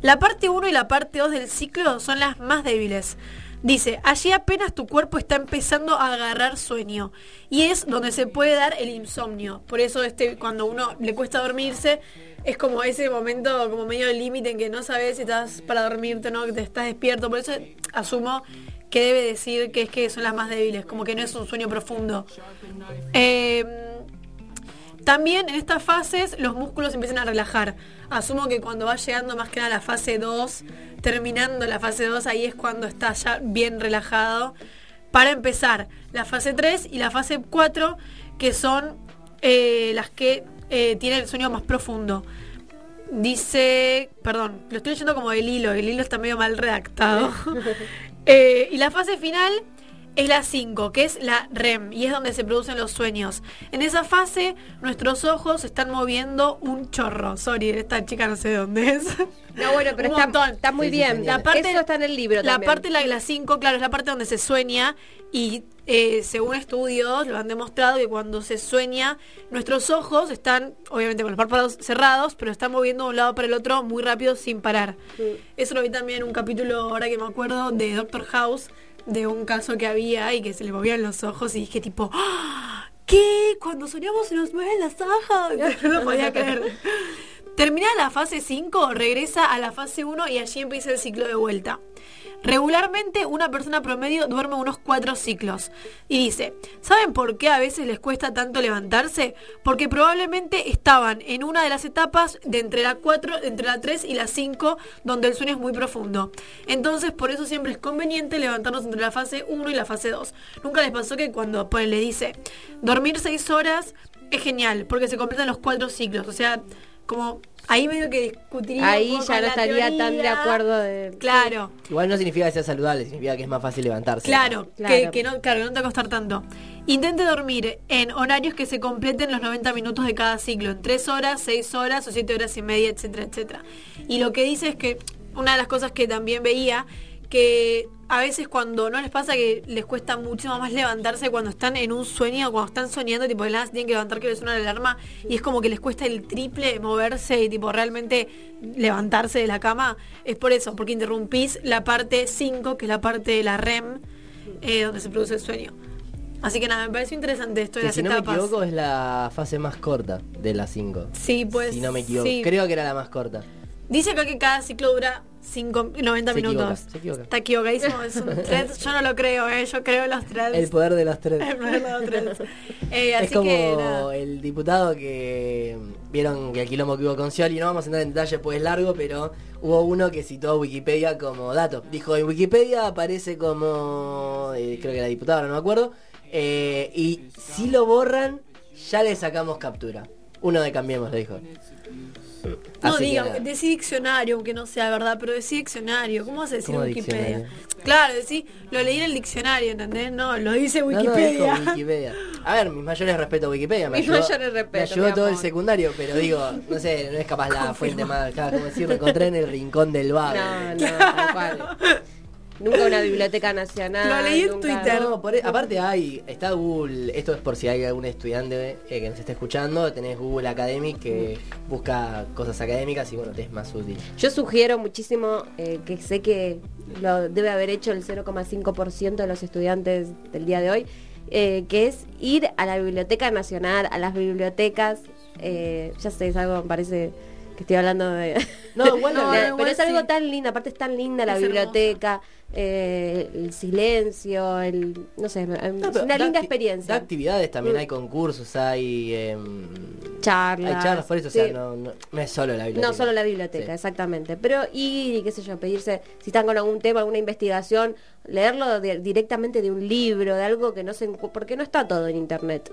La parte 1 y la parte 2 del ciclo son las más débiles. Dice, allí apenas tu cuerpo está empezando a agarrar sueño y es donde se puede dar el insomnio. Por eso este cuando uno le cuesta dormirse es como ese momento como medio límite en que no sabes si estás para dormirte o no, que te estás despierto. Por eso asumo que debe decir que es que son las más débiles, como que no es un sueño profundo. Eh, también en estas fases los músculos empiezan a relajar. Asumo que cuando va llegando más que nada la fase 2, terminando la fase 2, ahí es cuando está ya bien relajado. Para empezar, la fase 3 y la fase 4, que son eh, las que eh, tienen el sueño más profundo. Dice, perdón, lo estoy leyendo como el hilo, el hilo está medio mal redactado. [LAUGHS] Eh, y la fase final es la 5, que es la REM, y es donde se producen los sueños. En esa fase, nuestros ojos están moviendo un chorro. Sorry, esta chica no sé de dónde es. No, bueno, pero está, está muy Sí, bien. La parte- Eso está en el libro La también. parte de la, la 5, claro, es la parte donde se sueña y eh, según estudios lo han demostrado que cuando se sueña, nuestros ojos están, obviamente con los párpados cerrados, pero están moviendo de un lado para el otro muy rápido sin parar. Eso lo vi también en un capítulo, ahora que me acuerdo, de Doctor House, de un caso que había y que se le movían los ojos y dije tipo, ¡Ah! ¿qué? Cuando soñamos se nos mueven las ojos. [LAUGHS] no podía creer. Termina la fase 5, regresa a la fase 1 y allí empieza el ciclo de vuelta. Regularmente una persona promedio duerme unos 4 ciclos. Y dice, ¿saben por qué a veces les cuesta tanto levantarse? Porque probablemente estaban en una de las etapas de entre la 4, entre la 3 y la 5, donde el sueño es muy profundo. Entonces por eso siempre es conveniente levantarnos entre la fase 1 y la fase 2. Nunca les pasó que cuando pues, le dice, dormir 6 horas es genial, porque se completan los 4 ciclos. O sea, como ahí medio que discutiría. un Ahí poco ya no estaría tan de acuerdo de... Claro. Igual no significa que sea saludable, significa que es más fácil levantarse. Claro, Claro. Que, que no, claro, que no te va a costar tanto. Intente dormir en horarios que se completen los 90 minutos de cada ciclo, en 3 horas, 6 horas o 7 horas y media, etcétera, etcétera. Y lo que dice es que una de las cosas que también veía, que a veces cuando no les pasa que les cuesta muchísimo más levantarse cuando están en un sueño, cuando están soñando, tipo de nada se tienen que levantar que les suena la alarma y es como que les cuesta el triple moverse y tipo realmente levantarse de la cama, es por eso, porque interrumpís la parte 5, que es la parte de la REM, eh, donde se produce el sueño. Así que nada, me pareció interesante esto de Que las si no me equivoco es la fase más corta de las 5. Sí, pues. si no me equivoco. sí. Creo que era la más corta. Dice acá que cada ciclo dura cinco, 90 Se minutos. equivoca, se equivoca. Está equivocadísimo. Es un [LAUGHS] thread. Yo no lo creo, eh. Yo creo en los threads. El poder de los tres. El poder de los threads. [LAUGHS] Eh, así es como que el diputado que vieron que el quilombo que hubo con Scioli, no vamos a entrar en detalle pues es largo, pero hubo uno que citó a Wikipedia como dato. Dijo, en Wikipedia aparece como, eh, creo que era diputado, no me acuerdo, eh, y si lo borran, ya le sacamos captura. Uno de Cambiemos, le dijo. No Así que diga, nada. decí diccionario, aunque no sea verdad, pero decí diccionario. ¿Cómo vas a decir ¿Cómo Wikipedia? diccionario? Claro, decí, lo leí en el diccionario, ¿entendés? No, lo dice No, no, Wikipedia. [LAUGHS] A ver, mis mayores respeto a Wikipedia. Me Mis ayudó, mayores respeto, me ayudó todo el secundario, pero digo, no sé, no es capaz la [LAUGHS] fuente más, claro, como decir, lo encontré en el rincón del vago. No, no, [LAUGHS] tal cual. Nunca una biblioteca nacional. Lo leí en nunca- Twitter. No, por- e, aparte hay, está Google, esto es por si hay algún estudiante eh, que nos esté escuchando, tenés Google Academic que busca cosas académicas y bueno, te es más útil. Yo sugiero muchísimo, eh, que sé que lo debe haber hecho el 0,5% de los estudiantes del día de hoy, eh, que es ir a la Biblioteca Nacional, a las bibliotecas. eh, ya sé, es algo, me parece que estoy hablando de... No, [LAUGHS] igual no, de- igual pero es algo sí. tan lindo, aparte es tan linda la Es biblioteca, eh, el silencio, el... no sé, No, es pero una da linda acti- experiencia. Da actividades también, Mm. hay concursos, hay... em, Charlas. hay charlas, por eso, sí. o sea, no, no, no es solo la biblioteca. No solo la biblioteca, Sí. exactamente. Pero ir y qué sé yo, pedirse, si están con algún tema, alguna investigación, leerlo de- directamente de un libro, de algo que no se porque no está todo en internet.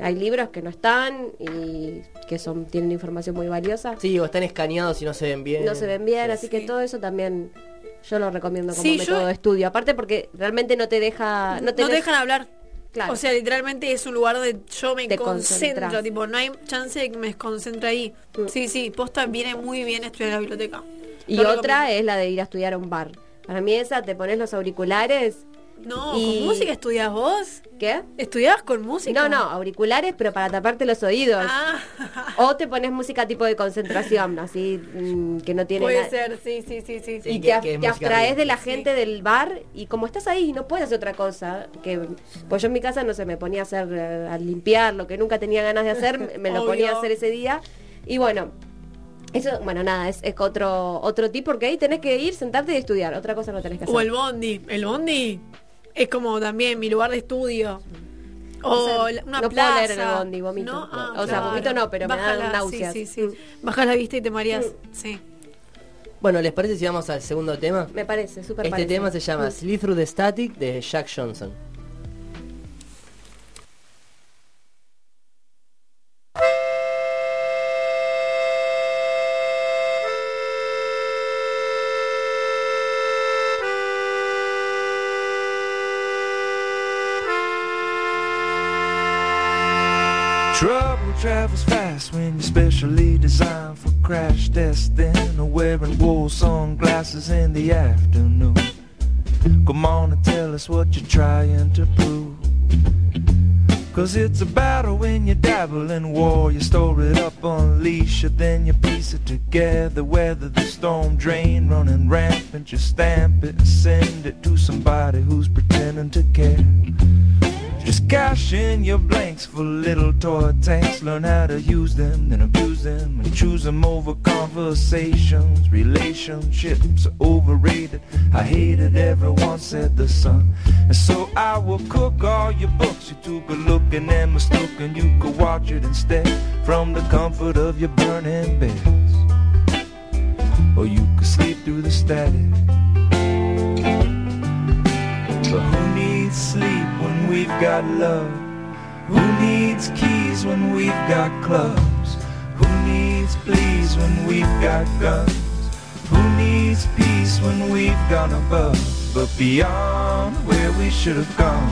Hay libros que no están y que son tienen información muy valiosa. Sí, o están escaneados y no se ven bien. No se ven bien, Sí. así que todo eso también yo lo recomiendo como Sí, yo- método de estudio. Aparte porque realmente no te deja no, No te dejan hablar. Claro. O sea, literalmente es un lugar donde yo me Te concentro. Tipo, no hay chance de que me desconcentre ahí. Mm. Sí, sí, posta viene muy bien estudiar en la biblioteca. y otra recomiendo. es la de ir a estudiar a un bar. Para mí esa te pones los auriculares, No, y- ¿con música estudias vos? ¿qué? ¿Estudiabas con música? No, no, auriculares, pero para taparte los oídos. Ah, O te pones música tipo de concentración, así mm, que no tiene puede nada. ser, sí, sí, sí, sí. Y que- te, abstraes de la gente del bar y como estás ahí no puedes hacer otra cosa. que Pues yo en mi casa no sé, me ponía a hacer, eh, a limpiar lo que nunca tenía ganas de hacer, me- lo [LAUGHS] ponía a hacer ese día. Y bueno, eso, bueno, nada, es, es otro, otro tip porque ahí tenés que ir, sentarte y estudiar. Otra cosa no tenés que hacer. O el bondi. El bondi es como también mi lugar de estudio. O sea, la- una no puedo plaza. leer en el bondi, vomito. No, ah, O sea, claro. vomito no, pero me dan Baja la- náuseas. Sí, sí, Mm. sí. Bajas la vista y te mareas. Sí. Bueno, ¿les parece si vamos al segundo tema? Me parece, súper Este parece. tema se llama Mm. Sleep Through the Static de Jack Johnson. Travels fast when you're specially designed for crash testing or wearing wool sunglasses in the afternoon. Come on and tell us what you're trying to prove. Cause it's a battle when you dabble in war. You store it up, unleash it, then you piece it together. Weather the storm drain, running rampant. You stamp it and send it to somebody who's pretending to care. Just cash in your blanks for little toy tanks. Learn how to use them, then abuse them, and choose them over conversations. Relationships are overrated. I hate it, everyone said the sun. And so I will cook all your books. You took a look and then mistook, and you could watch it instead from the comfort of your burning beds. Or you could sleep through the static. Sleep when we've got love? Who needs keys when we've got clubs? Who needs pleas when we've got guns? Who needs peace when we've gone above? But beyond where we should have gone,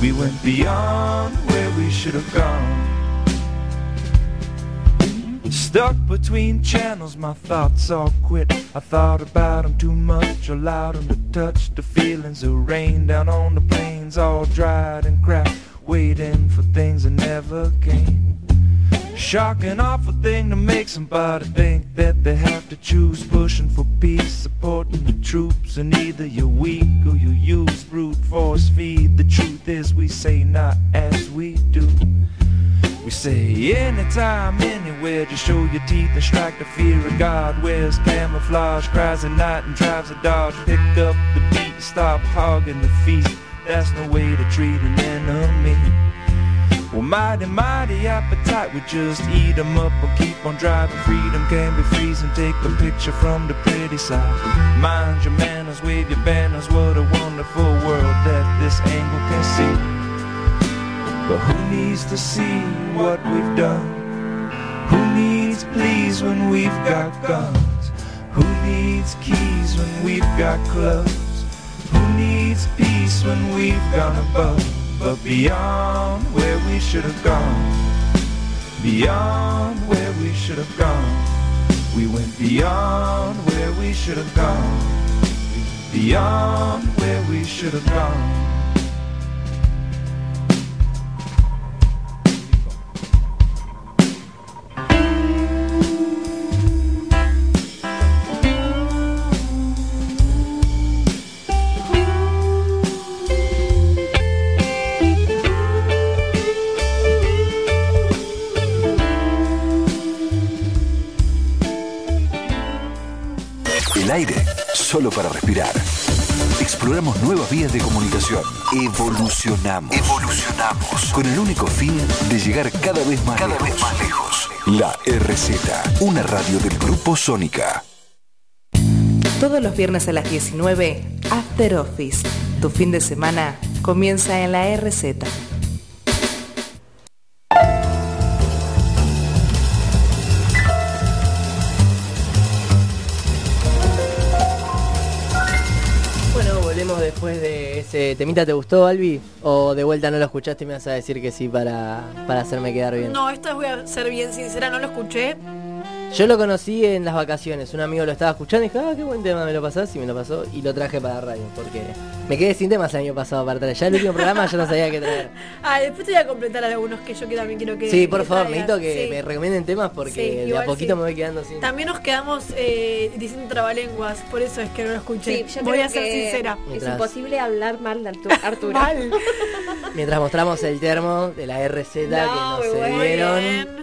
we went beyond where we should have gone. Stuck between channels, my thoughts all quit. I thought about 'em too much, allowed 'em to touch the feelings of rain down on the plains, all dried and cracked, waiting for things that never came. Shocking, awful thing to make somebody think that they have to choose pushing for peace, supporting the troops, and either you're weak or you use brute force feed. The truth is, we say not as we do. Say anytime, anywhere, just show your teeth and strike the fear of God. Wears camouflage, cries at night and drives a dodge. Pick up the beat, stop hogging the feet. That's no way to treat an enemy. Well, mighty, mighty appetite, we just eat 'em up or keep on driving. Freedom can be freezing, take a picture from the pretty side. Mind your manners, wave your banners, what a wonderful world that this angle can see. But who needs to see what we've done? Who needs pleas when we've got guns? Who needs keys when we've got clubs? Who needs peace when we've gone above? But beyond where we should have gone, beyond where we should have gone, we went beyond where we should have gone, beyond where we should have gone. Solo para respirar. Exploramos nuevas vías de comunicación. Evolucionamos. Evolucionamos. Con el único fin de llegar cada vez más cada vez más lejos. La RZ, una radio del Grupo Sónica. Todos los viernes a las 19, After Office. Tu fin de semana comienza en la RZ. Temita. ¿Te gustó, Albi? ¿O de vuelta no lo escuchaste y me vas a decir que sí para, para hacerme quedar bien? No, esta voy a ser bien sincera, no lo escuché. Yo lo conocí en las vacaciones. Un amigo lo estaba escuchando y dije, ah, qué buen tema me lo pasás. Y me lo pasó y lo traje para radio. Porque me quedé sin temas el año pasado para traer. Ya el último programa yo no sabía qué traer. [LAUGHS] Ah, después te voy a completar algunos que yo que también quiero que. Sí, por que favor, traigas. necesito que Sí. me recomienden temas porque Sí, de a poquito sí. me voy quedando sin. También nos quedamos eh, diciendo trabalenguas, por eso es que no lo escuché. Sí, yo Voy creo a ser que sincera. Es Mientras- imposible hablar mal de Artu- [LAUGHS] Arturo. Mal. Mientras mostramos el termo de la RZ que No, nos se dieron. Bien.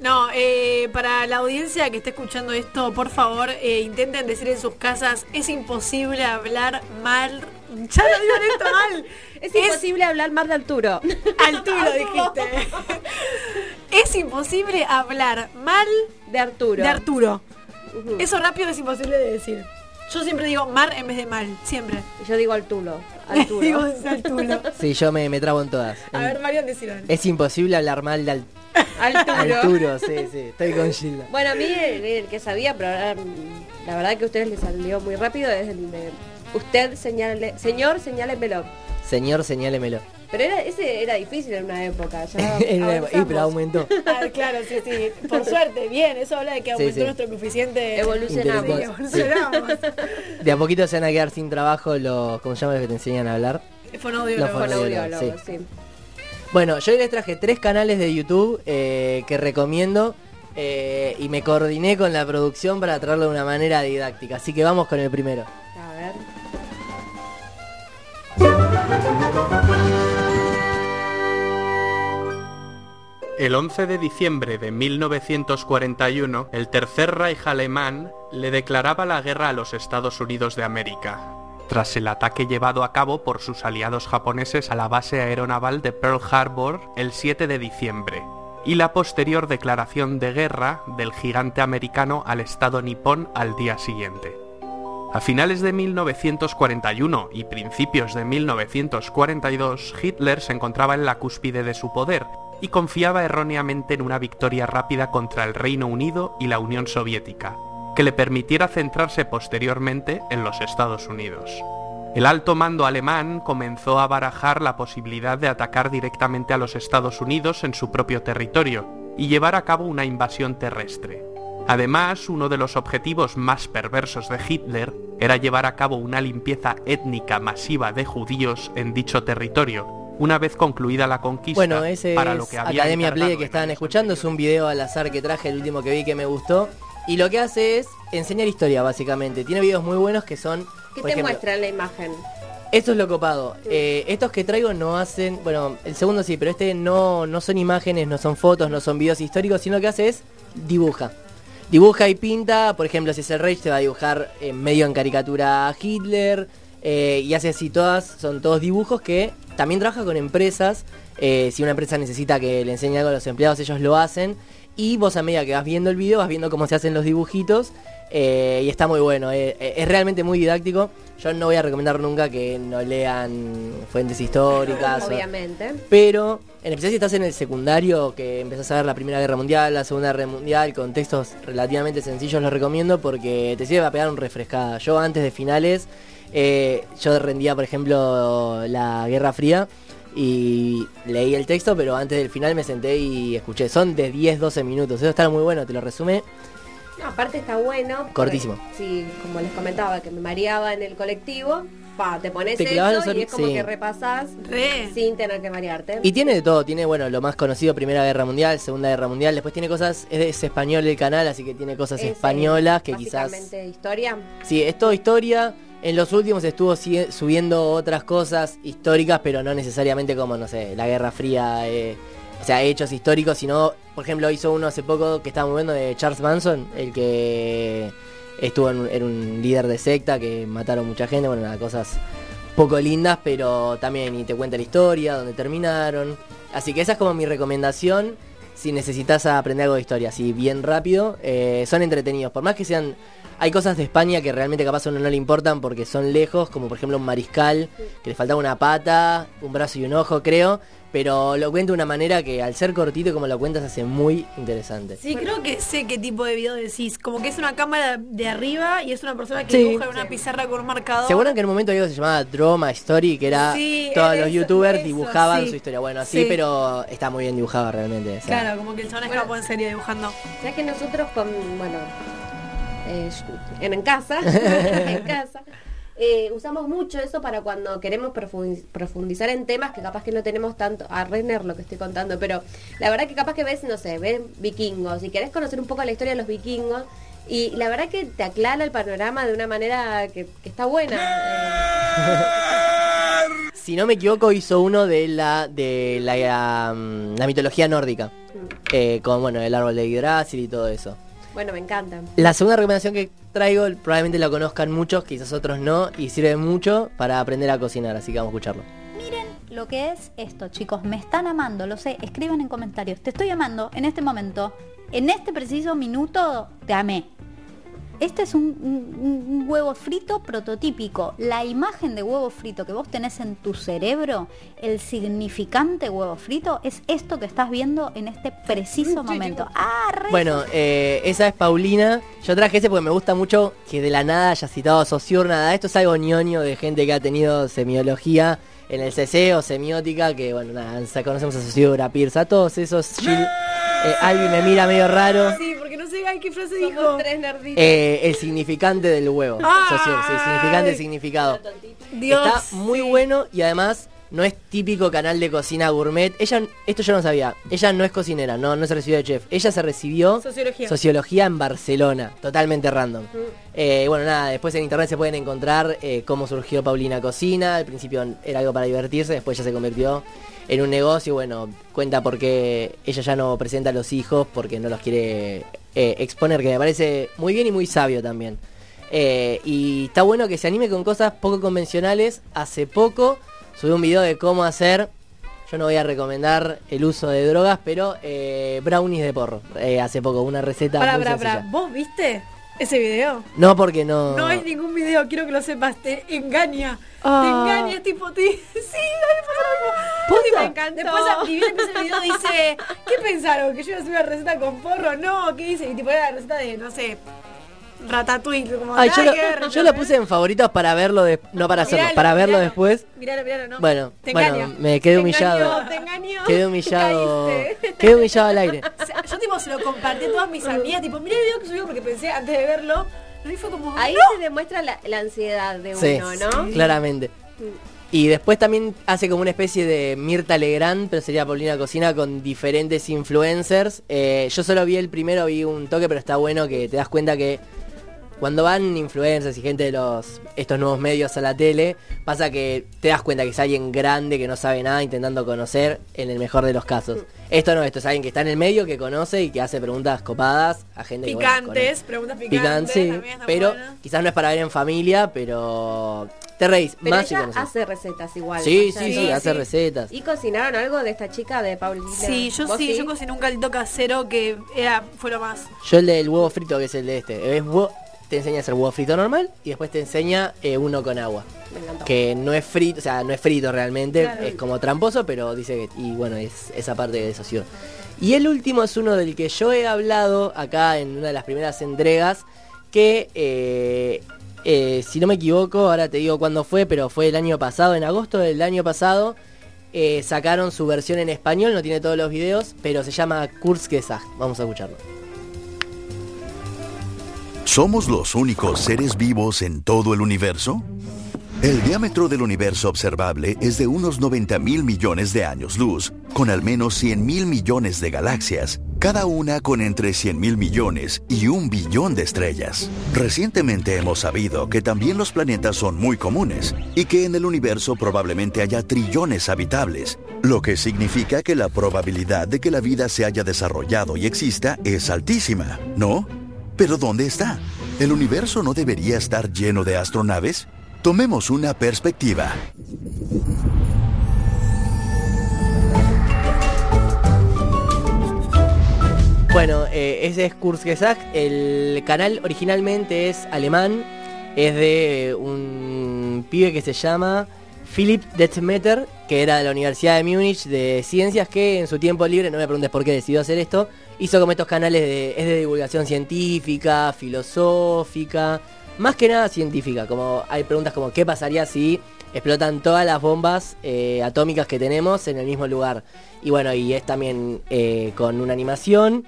No, eh, para la audiencia que esté escuchando esto, por favor, eh, intenten decir en sus casas, es imposible hablar mal. Ya lo digo en esto mal. [LAUGHS] Es imposible hablar mal de Arturo. [LAUGHS] Arturo dijiste. [LAUGHS] es imposible hablar mal De Arturo. de Arturo. Eso rápido es imposible de decir. Yo siempre digo mar en vez de mal, siempre. Yo digo Arturo. Arturo. digo Arturo. Sí, yo me, me trabo en todas. A ver, Marian, decirlo. Es imposible hablar mal de Al-. Arturo, sí, sí. Estoy con Gilda. Bueno, a mí el, el que sabía, pero ahora, la verdad que a ustedes les salió muy rápido, es el de usted señale, señor, señálemelo. Señor, señálemelo. Pero era, ese era difícil en una época. Ya [LAUGHS] Y, pero aumentó. [LAUGHS] Ah, claro, sí, sí. Por [LAUGHS] suerte, bien. Eso habla de que aumentó sí. nuestro coeficiente. Evolucionamos. Sí, evolucionamos. De a poquito se van a quedar sin trabajo los, ¿cómo se llama los que te enseñan a hablar? Los fonoaudiólogos, audiólogos, sí. Bueno, yo hoy les traje tres canales de YouTube eh, que recomiendo eh, y me coordiné con la producción para traerlo de una manera didáctica. Así que vamos con el primero. A ver. El 11 de diciembre de 1941, el Tercer Reich alemán le declaraba la guerra a los Estados Unidos de América, tras el ataque llevado a cabo por sus aliados japoneses a la base aeronaval de Pearl Harbor el 7 de diciembre, y la posterior declaración de guerra del gigante americano al Estado nipón al día siguiente. A finales de 1941 y principios de 1942, Hitler se encontraba en la cúspide de su poder y confiaba erróneamente en una victoria rápida contra el Reino Unido y la Unión Soviética, que le permitiera centrarse posteriormente en los Estados Unidos. El alto mando alemán comenzó a barajar la posibilidad de atacar directamente a los Estados Unidos en su propio territorio y llevar a cabo una invasión terrestre. Además, uno de los objetivos más perversos de Hitler era llevar a cabo una limpieza étnica masiva de judíos en dicho territorio, una vez concluida la conquista, Bueno, ese para es lo que había Academia Play que estaban escuchando. Es un video al azar que traje, el último que vi que me gustó. Y lo que hace es enseñar historia, básicamente. Tiene videos muy buenos que son... ¿Qué te ejemplo, muestra en la imagen? Esto es lo copado. Eh, estos que traigo no hacen, bueno, el segundo sí, pero este no, no son imágenes, no son fotos, no son videos históricos, sino que hace es dibuja. Dibuja y pinta, por ejemplo, si es el Reich te va a dibujar medio en caricatura a Hitler, eh, y hace así todas, son todos dibujos que también trabaja con empresas. eh, si una empresa necesita que le enseñe algo a los empleados, ellos lo hacen. Y vos a medida que vas viendo el video, vas viendo cómo se hacen los dibujitos. eh, y está muy bueno, eh, eh, es realmente muy didáctico. Yo no voy a recomendar nunca que no lean fuentes históricas. o- Obviamente. pero, en especial si estás en el secundario, que empezás a ver la Primera Guerra Mundial, la Segunda Guerra Mundial, con textos relativamente sencillos, los recomiendo porque te sirve para pegar un refrescada. Yo antes de finales, yo rendía, por ejemplo, la Guerra Fría y leí el texto, pero antes del final me senté y escuché. Son de 10-12 minutos, eso está muy bueno, te lo resume. No, aparte está bueno. porque, Cortísimo. Sí, como les comentaba, que me mareaba en el colectivo. Pa, te pones Te clavas eso el y es como sí. que repasás Re. sin tener que marearte. Y tiene de todo, tiene, bueno, lo más conocido, Primera Guerra Mundial, Segunda Guerra Mundial, después tiene cosas, es, es español el canal, así que tiene cosas Es, eh, españolas que quizás... historia. Sí, es todo historia. En los últimos estuvo subiendo otras cosas históricas, pero no necesariamente como, no sé, la Guerra Fría, eh, o sea, hechos históricos, sino, por ejemplo, hizo uno hace poco que estaba bueno de Charles Manson, el que estuvo en, un- era un líder de secta que mataron mucha gente, bueno, cosas poco lindas, pero también y te cuenta la historia, dónde terminaron. Así que esa es como mi recomendación si necesitas aprender algo de historia, así bien rápido, eh, son entretenidos, por más que sean... Hay cosas de España que realmente capaz a uno no le importan porque son lejos, como por ejemplo un mariscal, que le faltaba una pata, un brazo y un ojo, creo, pero lo cuenta de una manera que al ser cortito como lo cuentas hace muy interesante. Sí, creo que sé qué tipo de video decís. Como que es una cámara de arriba y es una persona que Sí. dibuja en una pizarra con un marcador. ¿Se acuerdan que en un momento algo se llamaba Drama Story? Que era Sí, todos los eso, youtubers eso, dibujaban sí. su historia. Bueno, sí, Sí. pero está muy bien dibujado realmente. o sea, Claro, como que el chabón escapó en serio dibujando. Ya que nosotros con, bueno, eh, en, en casa, [LAUGHS] en casa, eh, usamos mucho eso para cuando queremos profundiz- profundizar en temas que capaz que no tenemos tanto, a Renner lo que estoy contando, pero la verdad que capaz que ves, no sé, ves vikingos y querés conocer un poco la historia de los vikingos y la verdad que te aclara el panorama de una manera que, que está buena. eh. [LAUGHS] Si no me equivoco, hizo uno de la de la, um, la mitología nórdica. eh, con bueno, el árbol de Yggdrasil y todo eso. Bueno, me encanta. La segunda recomendación que traigo, probablemente la conozcan muchos, quizás otros no, y sirve mucho para aprender a cocinar, así que vamos a escucharlo. Miren lo que es esto, chicos. Me están amando, lo sé. Escriban en comentarios. Te estoy amando en este momento. En este preciso minuto te amé. Este es un, un- un huevo frito prototípico. La imagen de huevo frito que vos tenés en tu cerebro, el significante huevo frito, es esto que estás viendo en este preciso momento. Ah, re- Bueno, eh, esa es Paulina. Yo traje ese porque me gusta mucho que de la nada haya citado a Saussure, nada. Esto es algo ñoño de gente que ha tenido semiología en el CC o semiótica, que bueno, nada, conocemos a Sociedad Pierce, a todos esos. Jill, eh, me mira medio raro. Sí, porque no sé ay, qué frase Somos dijo. tres nerditos. Eh, el significante del huevo. Sí, significante y significado. Dios. Está muy bueno y además no es típico canal de cocina gourmet. Ella, esto yo no sabía. Ella no es cocinera, no, no se recibió de chef. Ella se recibió Sociología. sociología en Barcelona, totalmente random. Eh, bueno, nada, después en internet se pueden encontrar eh, cómo surgió Paulina Cocina. Al principio era algo para divertirse, después ya se convirtió en un negocio. Bueno, cuenta por qué ella ya no presenta a los hijos porque no los quiere eh, exponer, que me parece muy bien y muy sabio también. Y está bueno que se anime con cosas poco convencionales. Hace poco subí un video de cómo hacer. Yo no voy a recomendar el uso de drogas, pero eh, brownies de porro. Eh, hace poco, una receta Pará, muy sencilla. pará. ¿Vos viste ese video? No, porque no. No es ningún video, quiero que lo sepas, te engaña. Ah. Te engaña, tipo, te... [LAUGHS] Sí, dale, por favor. Me encantó. Después a ni bien empieza el video dice, ¿qué pensaron? ¿Que yo iba a hacer una receta con porro? No, ¿qué dice? Y tipo era la receta de, no sé, ratatouille. Como, Ay, yo, lo, que ver, yo lo puse en favoritos para verlo, de- no para hacerlo, Miralo, para verlo miralo. después. Miralo, miralo, ¿no? Bueno, te bueno, me quedé Te humillado. engañó, te engañó. Quedé humillado. Caíste. Quedé humillado al aire. O sea, yo tipo se lo compartí a todas mis amigas, tipo, mira el video que subió porque pensé antes de verlo. Y fue como, Ahí ¡no! se demuestra la, la ansiedad de Sí, uno, ¿no? claramente. Y después también hace como una especie de Mirta Legrand, pero sería Paulina Cocina con diferentes influencers. Eh, yo solo vi el primero, vi un toque, pero está bueno que te das cuenta que cuando van influencers y gente de los estos nuevos medios a la tele, pasa que te das cuenta que es alguien grande que no sabe nada intentando conocer en el mejor de los casos. Esto no, esto es alguien que está en el medio, que conoce y que hace preguntas copadas a gente que, bueno, Picantes, preguntas picantes. Picantes, sí, también está pero quizás no es para ver en familia, pero te reís Pero más ella hace recetas igual. Sí, sí, sí, hace recetas. ¿Y cocinaron algo de esta chica de Paulina? Sí, yo ¿Vos sí, yo cociné un caldito casero que era, fue lo más. Yo el del huevo frito, que es el de este, es huevo- te enseña a hacer huevo frito normal y después te enseña eh, uno con agua. Me encantó. Que no es frito, o sea, no es frito realmente, Claro. es como tramposo, pero dice que, y bueno, es esa parte de socio. Y el último es uno del que yo he hablado acá en una de las primeras entregas, que eh, eh, si no me equivoco, ahora te digo cuándo fue, pero fue el año pasado, en agosto del año pasado, sacaron su versión en español, no tiene todos los videos, pero se llama Kurzgesagt. Vamos a escucharlo. ¿Somos los únicos seres vivos en todo el universo? El diámetro del universo observable es de unos 90 mil millones de años luz, con al menos 100 mil millones de galaxias, cada una con entre 100 mil millones y un billón de estrellas. Recientemente hemos sabido que también los planetas son muy comunes y que en el universo probablemente haya trillones habitables, lo que significa que la probabilidad de que la vida se haya desarrollado y exista es altísima, ¿no? Pero ¿dónde está? ¿El universo no debería estar lleno de astronaves? Tomemos una perspectiva. Bueno, eh, ese es Kurzgesagt. El canal originalmente es alemán. Es de un pibe que se llama Philipp Detmeter, que era de la Universidad de Múnich de Ciencias, que en su tiempo libre, no me preguntes por qué decidió hacer esto, hizo como estos canales de, es de divulgación científica, filosófica, más que nada científica. Como hay preguntas como ¿qué pasaría si explotan todas las bombas eh, atómicas que tenemos en el mismo lugar? Y bueno, y es también eh, con una animación.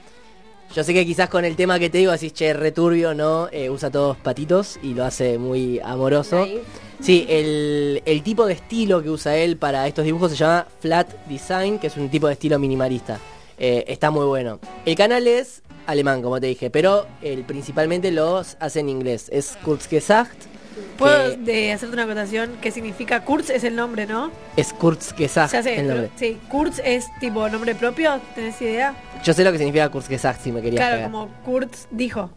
Yo sé que quizás con el tema que te digo, así, che, returbio, ¿no? Eh, usa todos patitos y lo hace muy amoroso. Ahí. Sí, el, el tipo de estilo que usa él para estos dibujos se llama Flat Design, que es un tipo de estilo minimalista. Eh, está muy bueno. El canal es alemán, como te dije, pero el, principalmente los hace en inglés. Es Kurzgesagt. ¿Puedo de hacerte una acotación? ¿Qué significa? Kurz es el nombre, ¿no? es Kurzgesagt Ya sé, el nombre. pero- sí. Kurz es tipo nombre propio, ¿tenés idea? Yo sé lo que significa Kurzgesagt, si me querías Claro, pegar. como Kurz dijo.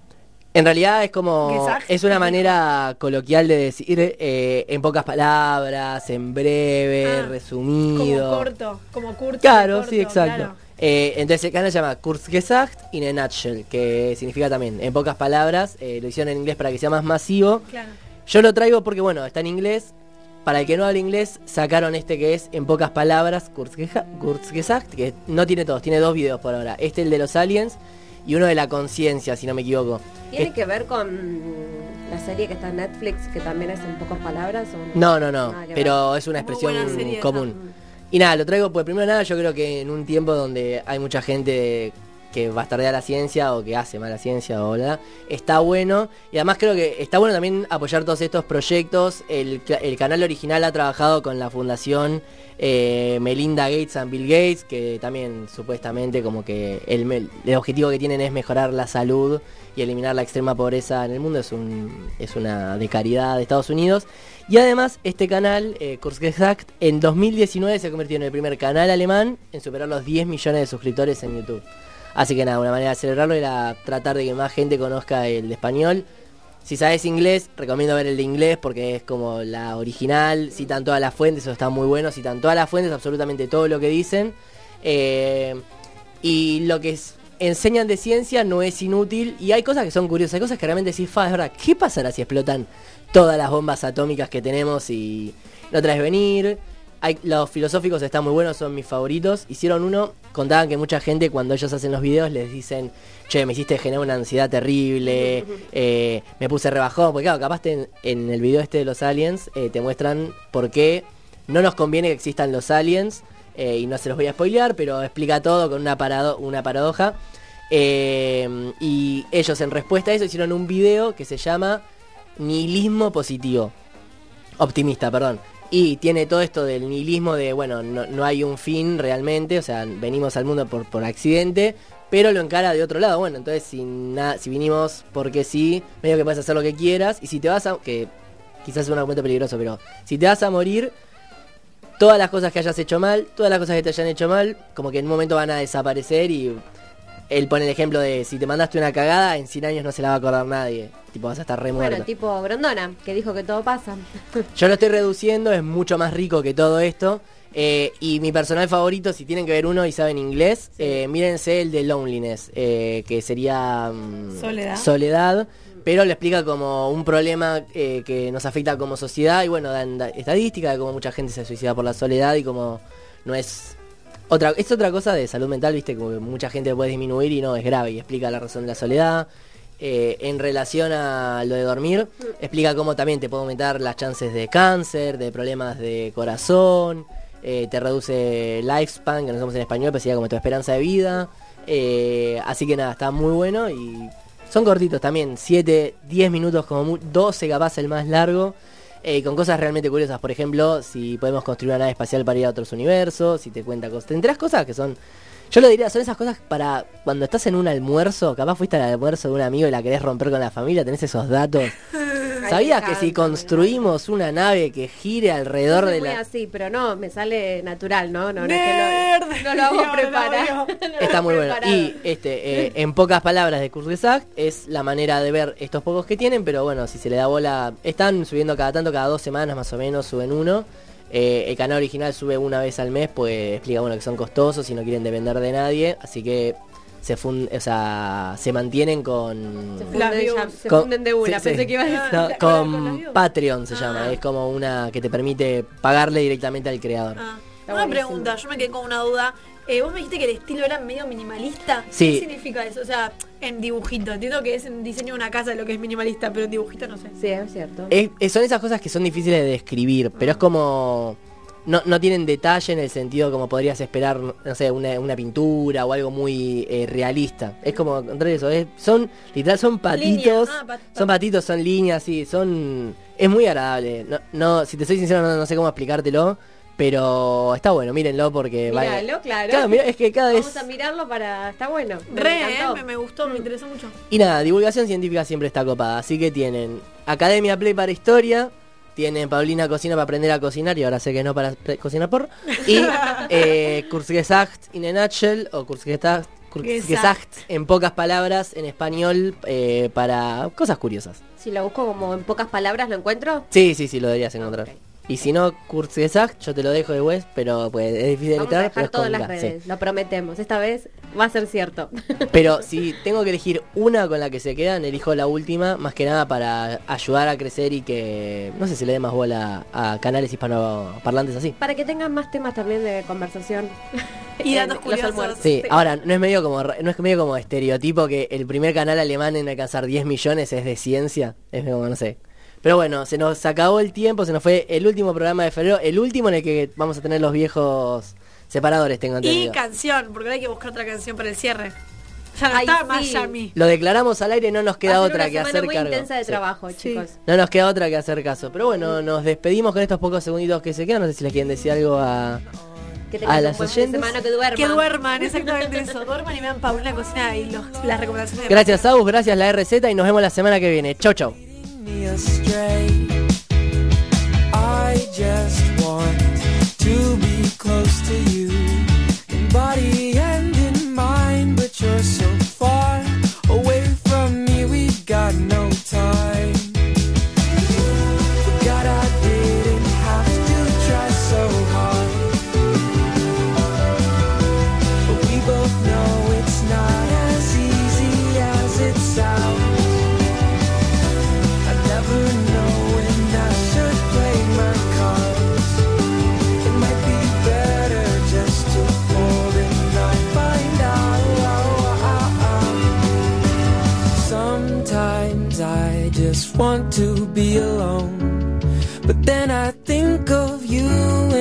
En realidad es como. Gesagt. Es una manera coloquial de decir eh, en pocas palabras, en breve, Ah, resumido. Como corto, como Kurz. Claro, corto, sí, exacto. claro. Eh, entonces el canal se llama Kurzgesagt in a nutshell, que significa también, en pocas palabras, eh, lo hicieron en inglés para que sea más masivo. Claro. Yo lo traigo porque, bueno, está en inglés. Para el que no hable inglés, sacaron este que es en pocas palabras, Kurzgesagt, que no tiene todos, tiene dos videos por ahora. Este, el de los aliens, y uno de la conciencia, si no me equivoco. Tiene Es- que ver con la serie que está en Netflix, que también es en pocas palabras. o No, no, no, que pero es una expresión esa. Y nada, lo traigo, pues primero nada, yo creo que en un tiempo donde hay mucha gente que bastardea la ciencia o que hace mala ciencia o bla, está bueno. Y además creo que está bueno también apoyar todos estos proyectos. El, el canal original ha trabajado con la fundación eh, Melinda Gates and Bill Gates, que también supuestamente como que el, el objetivo que tienen es mejorar la salud y eliminar la extrema pobreza en el mundo. Es, un, es una de caridad de Estados Unidos. Y además, este canal, eh, Kurzgesagt, en 2019 se convirtió en el primer canal alemán en superar los 10 millones de suscriptores en YouTube. Así que nada, una manera de celebrarlo era tratar de que más gente conozca el de español. Si sabes inglés, recomiendo ver el de inglés porque es como la original, citan todas las fuentes, eso está muy bueno, citan todas las fuentes, absolutamente todo lo que dicen. Eh, y lo que enseñan de ciencia no es inútil y hay cosas que son curiosas, hay cosas que realmente decís, fa, es verdad, ¿qué pasará si explotan todas las bombas atómicas que tenemos y no traes venir? Hay, los filosóficos están muy buenos, son mis favoritos. Hicieron uno, contaban que mucha gente cuando ellos hacen los videos les dicen, che, me hiciste generar una ansiedad terrible, [LAUGHS] eh, me puse rebajón, porque claro, capaz te- en, el video este de los aliens eh, te muestran por qué no nos conviene que existan los aliens, eh, y no se los voy a spoilear, pero explica todo con una, parado- una paradoja. Y ellos en respuesta a eso hicieron un video que se llama Nihilismo Positivo. Optimista, perdón. Y tiene todo esto del nihilismo de, bueno, no, no hay un fin realmente, o sea, venimos al mundo por, por accidente, pero lo encara de otro lado. Bueno, entonces si, na- si vinimos porque sí, medio que puedes hacer lo que quieras, y si te vas a... que quizás es un argumento peligroso, pero si te vas a morir, todas las cosas que hayas hecho mal, todas las cosas que te hayan hecho mal, como que en un momento van a desaparecer y él pone el ejemplo de si te mandaste una cagada, en 100 años no se la va a acordar nadie. Tipo, vas a estar re muerto. Bueno, tipo Brondona, que dijo que todo pasa. [LAUGHS] Yo lo estoy reduciendo, es mucho más rico que todo esto. Eh, y mi personal favorito, si tienen que ver uno y saben inglés, eh, mírense el de Loneliness, eh, que sería mm, Soledad. soledad, pero lo explica como un problema eh, que nos afecta como sociedad y bueno, dan da- estadística de cómo mucha gente se suicida por la soledad y como no es otra es otra cosa de salud mental, viste, que mucha gente puede disminuir y no es grave y explica la razón de la soledad. Eh, en relación a lo de dormir, explica cómo también te puede aumentar las chances de cáncer, de problemas de corazón, eh, te reduce lifespan, que no somos en español, pero sería como tu esperanza de vida. Eh, así que nada, está muy bueno y son cortitos también, 7, 10 minutos como mu- 12 capaz el más largo. Eh, con cosas realmente curiosas, por ejemplo, si podemos construir una nave espacial para ir a otros universos, si te cuenta cosas. Tendrás cosas que son yo lo diría, son esas cosas para cuando estás en un almuerzo, capaz fuiste al almuerzo de un amigo y la querés romper con la familia, tenés esos datos. [LAUGHS] ¿Sabías que si construimos una nave que gire alrededor de la... así, pero no, me sale natural, ¿no? No, no, es que lo, no lo hago [LAUGHS] preparado. [LAUGHS] Está muy bueno. Y este, eh, en pocas palabras de Kurzgesagt, es la manera de ver estos pocos que tienen, pero bueno, si se le da bola, están subiendo cada tanto, cada dos semanas más o menos, suben uno. Eh, el canal original sube una vez al mes, pues explica bueno que son costosos y no quieren depender de nadie, así que se fun- o sea, se mantienen con Se funden, se funden de una, sí, pensé sí. que iba a decir. No, con-. Patreon se Ah. llama, es como una que te permite pagarle directamente al creador. Ah, Está una buenísimo. pregunta, yo me quedé con una duda. Eh, vos me dijiste que el estilo era medio minimalista. Sí. ¿Qué significa eso? O sea, en dibujito. Entiendo que es en diseño de una casa lo que es minimalista, pero en dibujito no sé. Sí, es cierto. Es- es- son esas cosas que son difíciles de describir, pero es como... No, no tienen detalle en el sentido como podrías esperar, no sé, una, una pintura o algo muy eh, realista. Es como, eso, es- son, literal, son patitos, pat- son patitos, son líneas, sí, son... Es muy agradable. No, no, si te soy sincero, no, no sé cómo explicártelo, pero está bueno, mírenlo porque... vale- Míralo, claro. Claro, mira, es que cada vez... Vamos a mirarlo para... Está bueno. me Re, eh, me, me gustó, me interesó mucho. Y nada, divulgación científica siempre está copada. Así que tienen Academia Play para historia, tienen Paulina Cocina para aprender a cocinar, y ahora sé que no para cocinar por. Y [LAUGHS] eh, Kurzgesagt in a nutshell, o Kurzgesagt, Kurzgesagt en pocas palabras en español eh, para cosas curiosas. Si lo busco como en pocas palabras, ¿lo encuentro? Sí, sí, sí, lo deberías encontrar. Y si no, Kurzgesagt, yo te lo dejo de West, pero pues es difícil Vamos a dejar es todas las sí. redes, lo prometemos. Esta vez va a ser cierto. [LAUGHS] Pero si tengo que elegir una con la que se quedan, elijo la última, más que nada para ayudar a crecer y que, no sé, se le dé más bola a canales hispanoparlantes así. Para que tengan más temas también de conversación. Y [LAUGHS] datos los curiosos. almuerzos. Sí, ahora, no es medio como no es medio como estereotipo que el primer canal alemán en alcanzar 10 millones es de ciencia. Es como, no sé. Pero bueno, se nos acabó el tiempo, se nos fue el último programa de febrero, el último en el que vamos a tener los viejos separadores, tengo Y entendido. canción, porque hay que buscar otra canción para el cierre. Ya no Ay, está sí. Miami. Lo declaramos al aire, no nos queda otra una que hacer muy cargo. intensa de Sí. trabajo, chicos. No nos queda otra que hacer caso. Pero bueno, nos despedimos con estos pocos segunditos que se quedan. No sé si les quieren decir algo a, Que a las oyentes. semana, que duerman. Que duerman, exactamente eso. Duerman y vean Paulina Cocina y los, las recomendaciones. de Gracias, Agus, gracias la RZ y nos vemos la semana que viene. Chau, chau. Me astray. I just want to be close to you, in body and in mind. But you're so far be alone. But then I think of you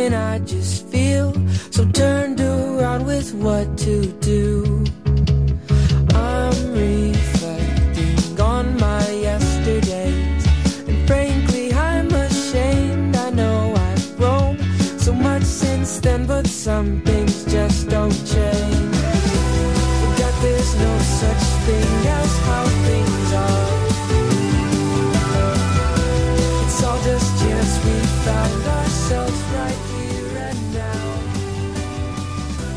and I just feel so turned around with what to do. I'm reflecting on my yesterdays. And frankly, I'm ashamed. I know I've grown so much since then, but some